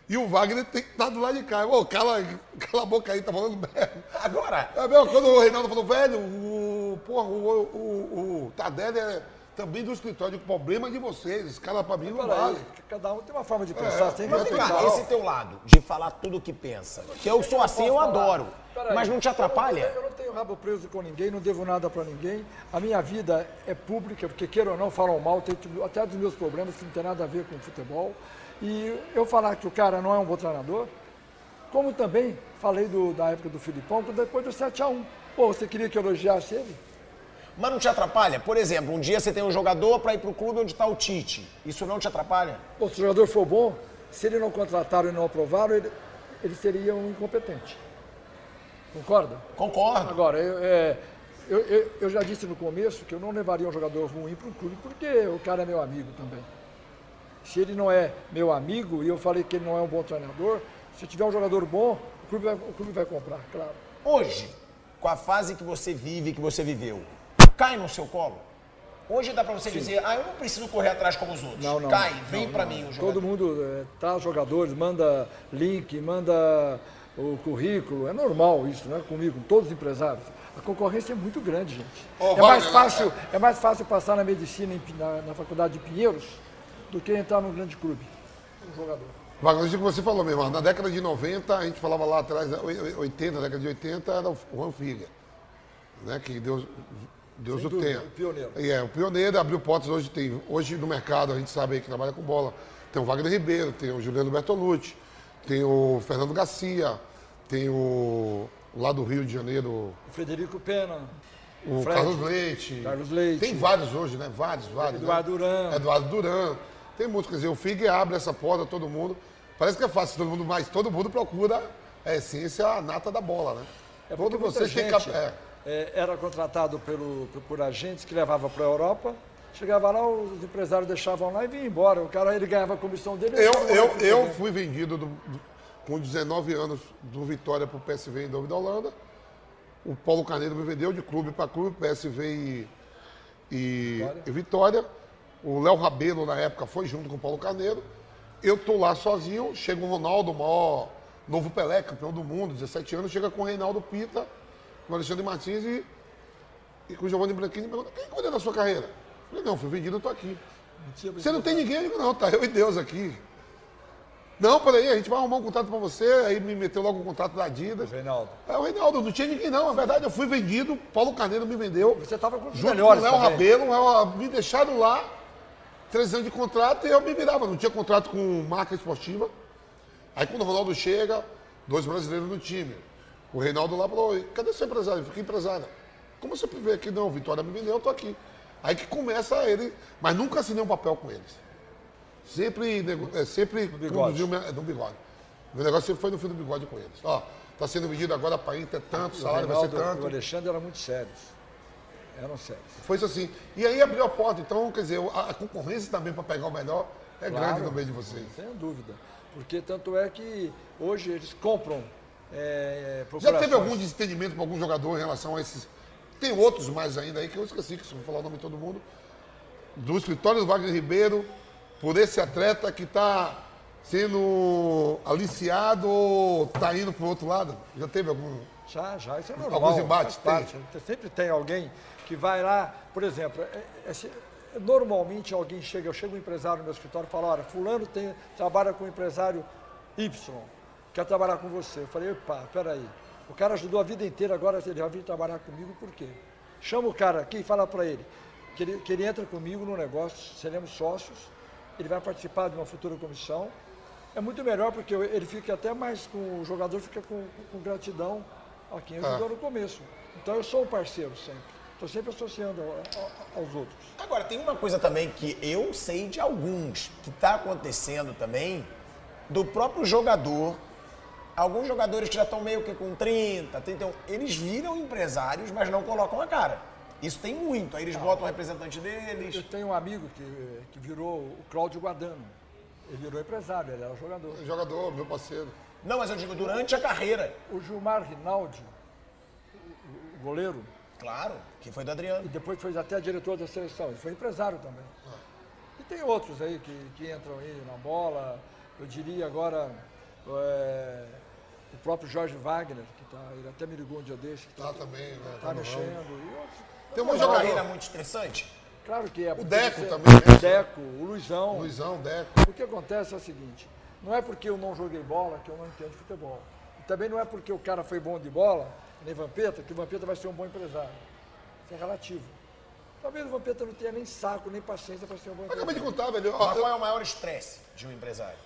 E o Wagner tem que estar do lado de cá. Ô, cala, cala a boca aí, tá falando merda. Agora, É mesmo, quando o Reinaldo falou, velho, o, porra, o, o, o Tardelli é também do escritório, o problema é de vocês, esse cara pra mim não vale. cada um tem uma forma de pensar, tem que mas vem cá, esse teu lado de falar tudo o que pensa, que eu sou assim, eu adoro. Mas não te eu atrapalha? Eu não tenho rabo preso com ninguém, não devo nada para ninguém. A minha vida é pública, porque queira ou não, falam mal, tem até dos meus problemas que não tem nada a ver com futebol. E eu falar que o cara não é um bom treinador, como também falei do- da época do Filipão, que depois do 7x1. Pô, você queria que eu elogiasse ele? Mas não te atrapalha? Por exemplo, um dia você tem um jogador pra ir pro clube onde tá o Tite. Isso não te atrapalha? Pô, se o jogador for bom, se ele não contrataram e não aprovaram, ele, ele seria um incompetente. Concorda? Concordo. Agora, eu, é, eu, eu, eu já disse no começo que eu não levaria um jogador ruim para o clube, porque o cara é meu amigo também. Se ele não é meu amigo e eu falei que ele não é um bom treinador, se tiver um jogador bom, o clube vai, o clube vai comprar, claro. Hoje, com a fase que você vive, que você viveu, cai no seu colo? Hoje dá pra você dizer, ah, eu não preciso correr atrás como os outros. Não, não. Cai, vem não. mim o jogador. Todo mundo é, tá jogadores, manda link, manda o currículo. É normal isso, né? Comigo, com todos os empresários. A concorrência é muito grande, gente. Ô, é, mais Wagner, fácil, é mais fácil passar na medicina na, na faculdade de Pinheiros do que entrar num grande clube. Um jogador. Wagner, isso que você falou mesmo, na década de 90, a gente falava lá atrás, 80, década de 80, era o Juan Figa, né, que Deus, Deus Sem o dúvida, tenha. pioneiro. E é, o pioneiro abriu portas, hoje tem, hoje no mercado, a gente sabe aí que trabalha com bola, tem o Wagner Ribeiro, tem o Juliano Bertolucci, tem o Fernando Garcia, tem o, lá do Rio de Janeiro, O Frederico Pena, o Fred, Carlos Leite. Carlos Leite. Tem vários hoje, né? Vários, vários. Eduardo né? Duran. Eduardo Duran. Tem muitos, quer dizer, o FIG abre essa porta a todo mundo. Parece que é fácil todo mundo, mas todo mundo procura a essência, a nata da bola, né? É Todos vocês têm é. É, era contratado pelo, por, agentes que levava para a Europa. Chegava lá, os empresários deixavam lá e vinha embora. O cara ele ganhava a comissão dele. e Eu, eu, eu fui vendido do- do- com 19 anos do Vitória para o PSV em Nova da Holanda. O Paulo Carneiro me vendeu de clube para clube, PSV e, e, Vitória. e Vitória. O Léo Rabelo, na época, foi junto com o Paulo Carneiro. Eu tô lá sozinho, chega o Ronaldo, o maior novo Pelé, campeão do mundo, 17 anos, chega com o Reinaldo Pita, com o Alexandre Martins e, e com o Giovanni Branquini pergunta, quem cuida da sua carreira? Eu falei, não, fui vendido, eu tô aqui. Você não tem ninguém? Eu digo, não, tá eu e Deus aqui. Não, peraí, a gente vai arrumar um contrato pra você. Aí me meteu logo o contrato da Adidas. Reinaldo. É o Reinaldo, não tinha ninguém não. Na verdade, eu fui vendido, Paulo Carneiro me vendeu. Você estava com os junto melhores com o Léo. Rabelo, o Léo- me deixaram lá, três anos de contrato, e eu me virava. Não tinha contrato com marca esportiva. Aí quando o Ronaldo chega, dois brasileiros no time. O Reinaldo lá falou, cadê seu empresário? Eu fiquei empresário. Como você vê aqui? Não, Vitória me vendeu, eu tô aqui. Aí que começa ele, mas nunca assinei um papel com eles. Sempre, é, sempre bigode. conduziu minha, no bigode. Meu negócio sempre foi no fio do bigode com eles. Ó, tá sendo vendido agora para Inter tanto, o O salário vai ser Reinaldo e o tanto. Alexandre eram muito sérios. Eram sérios. Foi isso assim. E aí abriu a porta. Então, quer dizer, a, a concorrência também para pegar o melhor é Claro. grande no meio de vocês. Tenho dúvida. Porque tanto é que hoje eles compram é, Já procurações. teve algum desentendimento com algum jogador em relação a esses. Tem outros mais ainda aí que eu esqueci, que se eu vou falar o nome de todo mundo. Do escritório do Wagner Ribeiro, por esse atleta que está sendo aliciado ou está indo para o outro lado? Já teve algum. Já, já, isso é normal. Alguns embates faz parte. Sempre tem alguém que vai lá, por exemplo, é- é- normalmente alguém chega, eu chego um empresário no meu escritório e falo, olha, fulano tem, trabalha com o empresário Y, quer trabalhar com você. Eu falei, opa, peraí. O cara ajudou a vida inteira, agora ele vai vir trabalhar comigo, por quê? Chama o cara aqui e fala para ele que, ele que ele entra comigo no negócio, seremos sócios, ele vai participar de uma futura comissão. É muito melhor porque ele fica até mais com o jogador, fica com, com gratidão a quem ajudou no começo. Então eu sou o parceiro sempre. Estou sempre associando aos outros. Agora, tem uma coisa também que eu sei de alguns, que está acontecendo também, do próprio jogador. Alguns jogadores que já estão meio que com 30, 31, eles viram empresários, mas não colocam a cara. Isso tem muito. Aí eles botam o representante Eu deles. tenho um amigo que, que virou o Cláudio Guadano. Ele virou empresário, ele era jogador. Jogador, meu parceiro. Não, mas eu digo durante a carreira. O Gilmar Rinaldi, o- goleiro, Claro, que foi do e Adriano. depois foi até diretor da seleção. Ele foi empresário também. E tem outros aí que, que entram aí na bola. Eu diria agora é, o próprio Jorge Wagner, que tá, ele até me ligou um dia desse, que Tá está também, né? tá ramo. mexendo. E outros. Tem um Uma carreira muito estressante. Claro que é. O Deco Você- também, né? O Deco, o Luizão. Luizão, Deco. O que acontece é o seguinte, não é porque eu não joguei bola que eu não entendo de futebol. E também não é porque o cara foi bom de bola, nem Vampeta, que o Vampeta vai ser um bom empresário. Isso é relativo. Talvez o Vampeta não tenha nem saco, nem paciência para ser um bom Acabei de empresário. contar, velho. Mas eu- qual é o maior estresse de um empresário?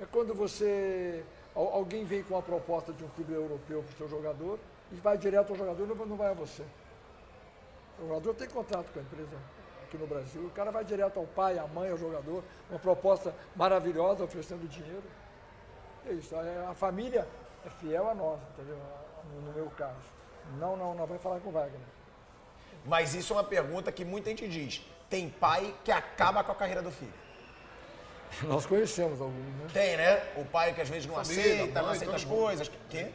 É quando você. Al- Alguém vem com uma proposta de um clube europeu para o seu jogador e vai direto ao jogador e não, vai a você. O jogador tem contrato com a empresa aqui no Brasil. O cara vai direto ao pai, à mãe, ao jogador, uma proposta maravilhosa, oferecendo dinheiro. É isso. é- A família é fiel a nós, entendeu? No meu caso. Não, não, não vai falar com o Wagner. Mas isso é uma pergunta que muita gente diz. Tem pai que acaba com a carreira do filho. [LAUGHS] Nós conhecemos alguns, né? Tem, né? O pai que às vezes não Família, aceita, não mãe, aceita as mundo. coisas. Quê?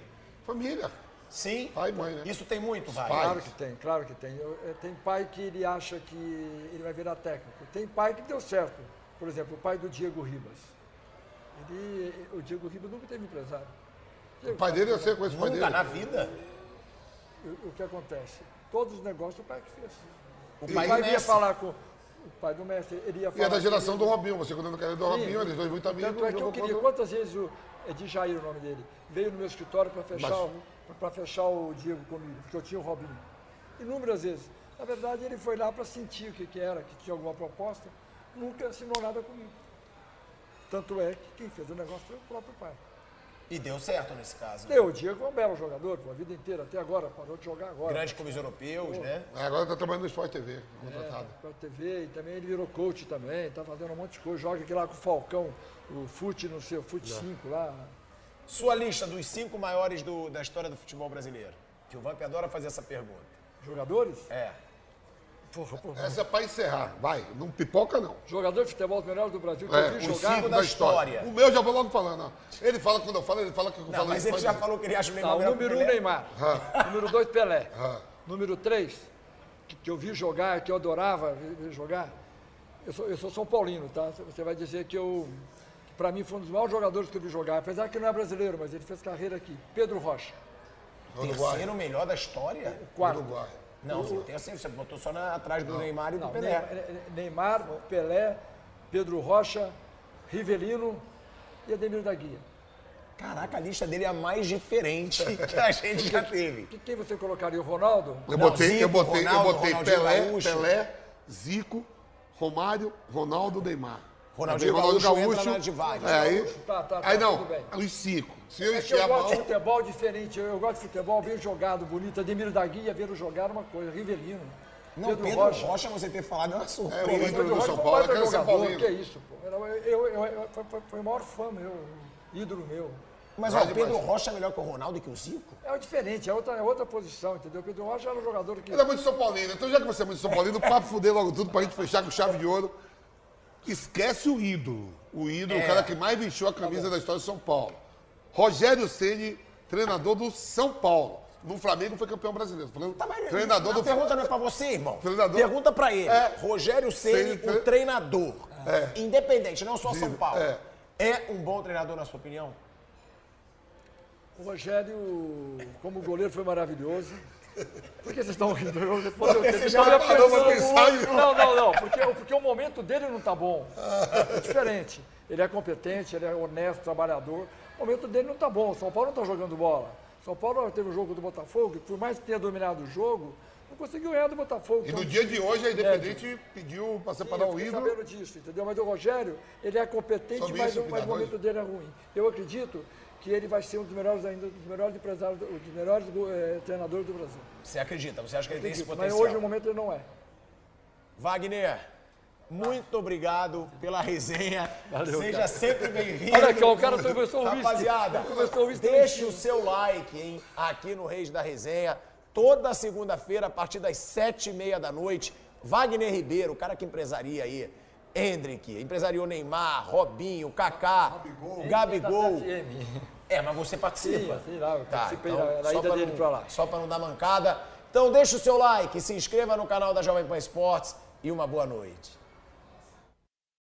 Família. Sim. Pai e mãe, né? Isso tem muito, vai. Claro que tem, claro que tem. Eu- eu- tem pai que ele acha que ele vai virar técnico. Tem pai que deu certo. Por exemplo, o pai do Diego Ribas. Ele, o Diego Ribas nunca teve empresário. O pai dele, eu sei, conheço o pai Nunca dele. na vida. O, o que acontece? Todos os negócios o pai que fez. O O pai pai, ia Messi. falar com o pai do mestre, ele ia E falar. é da geração ele- do Robinho, você quando na carreira do Sim. Robinho, eles dois muito amigos. Tanto é que eu queria, contra- quantas vezes o é de Jair o nome dele, veio no meu escritório para fechar, Mas- pra fechar o Diego comigo, porque eu tinha o Robinho. Inúmeras vezes. Na verdade, ele foi lá para sentir o que, que era, que tinha alguma proposta, nunca assinou nada comigo. Tanto é que quem fez o negócio foi o próprio pai. E deu certo nesse caso. Deu, o Diego é um belo jogador, pô, a vida inteira, até agora, parou de jogar agora. Grandes clubes europeus, né? É, Agora tá trabalhando no Sport TV, contratado. Para TV, e também ele virou coach também, tá fazendo um monte de coisa, joga aqui lá com o Falcão, o Fute, não sei, o Fute 5 lá. Sua lista dos cinco maiores do- da história do futebol brasileiro. Que o Vamp adora fazer essa pergunta. Jogadores? É. Porra, porra. Essa é pra encerrar, vai. Não pipoca, não. Jogador de futebol os melhores do Brasil que É, eu vi jogar. cinco da da história. história. O meu já vou logo falando, ó. Ele fala quando eu falo, ele fala que eu Não, falo mas ele pode já dizer. falou que ele acha o Neymar Tá, o melhor número um. Neymar. Número dois, Pelé. Ah. Número três, que, que eu vi jogar, que eu adorava jogar. Eu sou, eu sou São Paulino, tá? Você vai dizer que eu. Que pra mim foi um dos maiores jogadores que eu vi jogar. Apesar que não é brasileiro, mas ele fez carreira aqui. Pedro Rocha. Terceiro melhor da história? Quarto. Uruguai. Não, você tem assim, você botou só na- atrás do Neymar e do Não, Pelé. Neymar, Neymar, Pelé, Pedro Rocha, Rivelino e Ademir da Guia. Caraca, a lista dele é a mais diferente [LAUGHS] que a gente já teve. Que- Quem você colocaria? O Ronaldo? Eu Não, botei, eu Zico, botei, Ronaldo, eu botei Pelé. Pelé, Zico, Romário, Ronaldo, Neymar. Ronaldinho Aí, Gaúcho entra na de Wagner. É, aí, Tá, tá, tá, aí não, tudo bem. os cinco. Se eu É eu gosto mão... de futebol diferente. Eu, eu gosto de futebol bem jogado, bonito. Ademir da Guia, ver jogar uma coisa. Rivelino. Não, Pedro, Rocha. você ter falado é uma É, surpresa. o ídolo Pedro do Rocha São foi um Paulo, quero São. Paulino. Que é isso, pô. Eu, eu, eu- foi, foi, foi o maior fã meu, ídolo meu. Mas o Pedro. Rocha é melhor que o Ronaldo e que o Zico? É o diferente, é outra, é outra posição, entendeu? O Pedro Rocha era um jogador que. Ele é muito São Paulino. Então, já que você é muito São Paulino, papo fuder logo tudo pra gente fechar com chave de ouro. Esquece o ídolo. O ídolo, É. o cara que mais vestiu a camisa da história de São Paulo. Rogério Ceni, treinador do São Paulo. No Flamengo foi campeão brasileiro. Tá, mas treinador a do pergunta não é pra você, irmão. Treinador- Pergunta pra ele. É. Rogério Ceni, Ceni, o tre- treinador. É. Independente, não só São Paulo. é. É. um bom treinador, na sua opinião? O Rogério, como goleiro, foi maravilhoso. Por que vocês estão rindo? Eu, eu, você eu já tava parou pra pensando- pensar Não, não, não. Porque, porque o momento dele não está bom. É diferente. Ele é competente, ele é honesto, trabalhador. O momento dele não está bom. O São Paulo não está jogando bola. São Paulo teve o jogo do Botafogo, e por mais que tenha dominado o jogo, não conseguiu ganhar do Botafogo. E é no um dia de hoje, a médio. Independente pediu pra Sim, separar eu o ídolo. sabendo disso, entendeu? Mas o Rogério, ele é competente, Sobre mas, isso, o- mas o momento dele é ruim. Eu acredito que ele vai ser um dos melhores ainda, dos melhores empresários, um dos melhores eh, treinadores do Brasil. Você acredita? Você acha que ele tem esse potencial? mas hoje, no momento, ele não é. Wagner, muito obrigado pela resenha. Seja cara. sempre bem-vindo. Olha aqui, ó, o cara começou o. Rapaziada, [LAUGHS] começou o deixe o seu like, hein, aqui no Reis da Resenha. Toda segunda-feira, a partir das sete e meia da noite, Wagner Ribeiro, o cara que empresaria aí, Hendrick, empresariou Neymar, Robinho, Kaká, Gabigol. É, mas você participa. Sim, sim, lá, eu participei da- da só ida dele não- pra lá. Só para não dar mancada. Então deixa o seu like, se inscreva no canal da Jovem Pan Esportes e uma boa noite.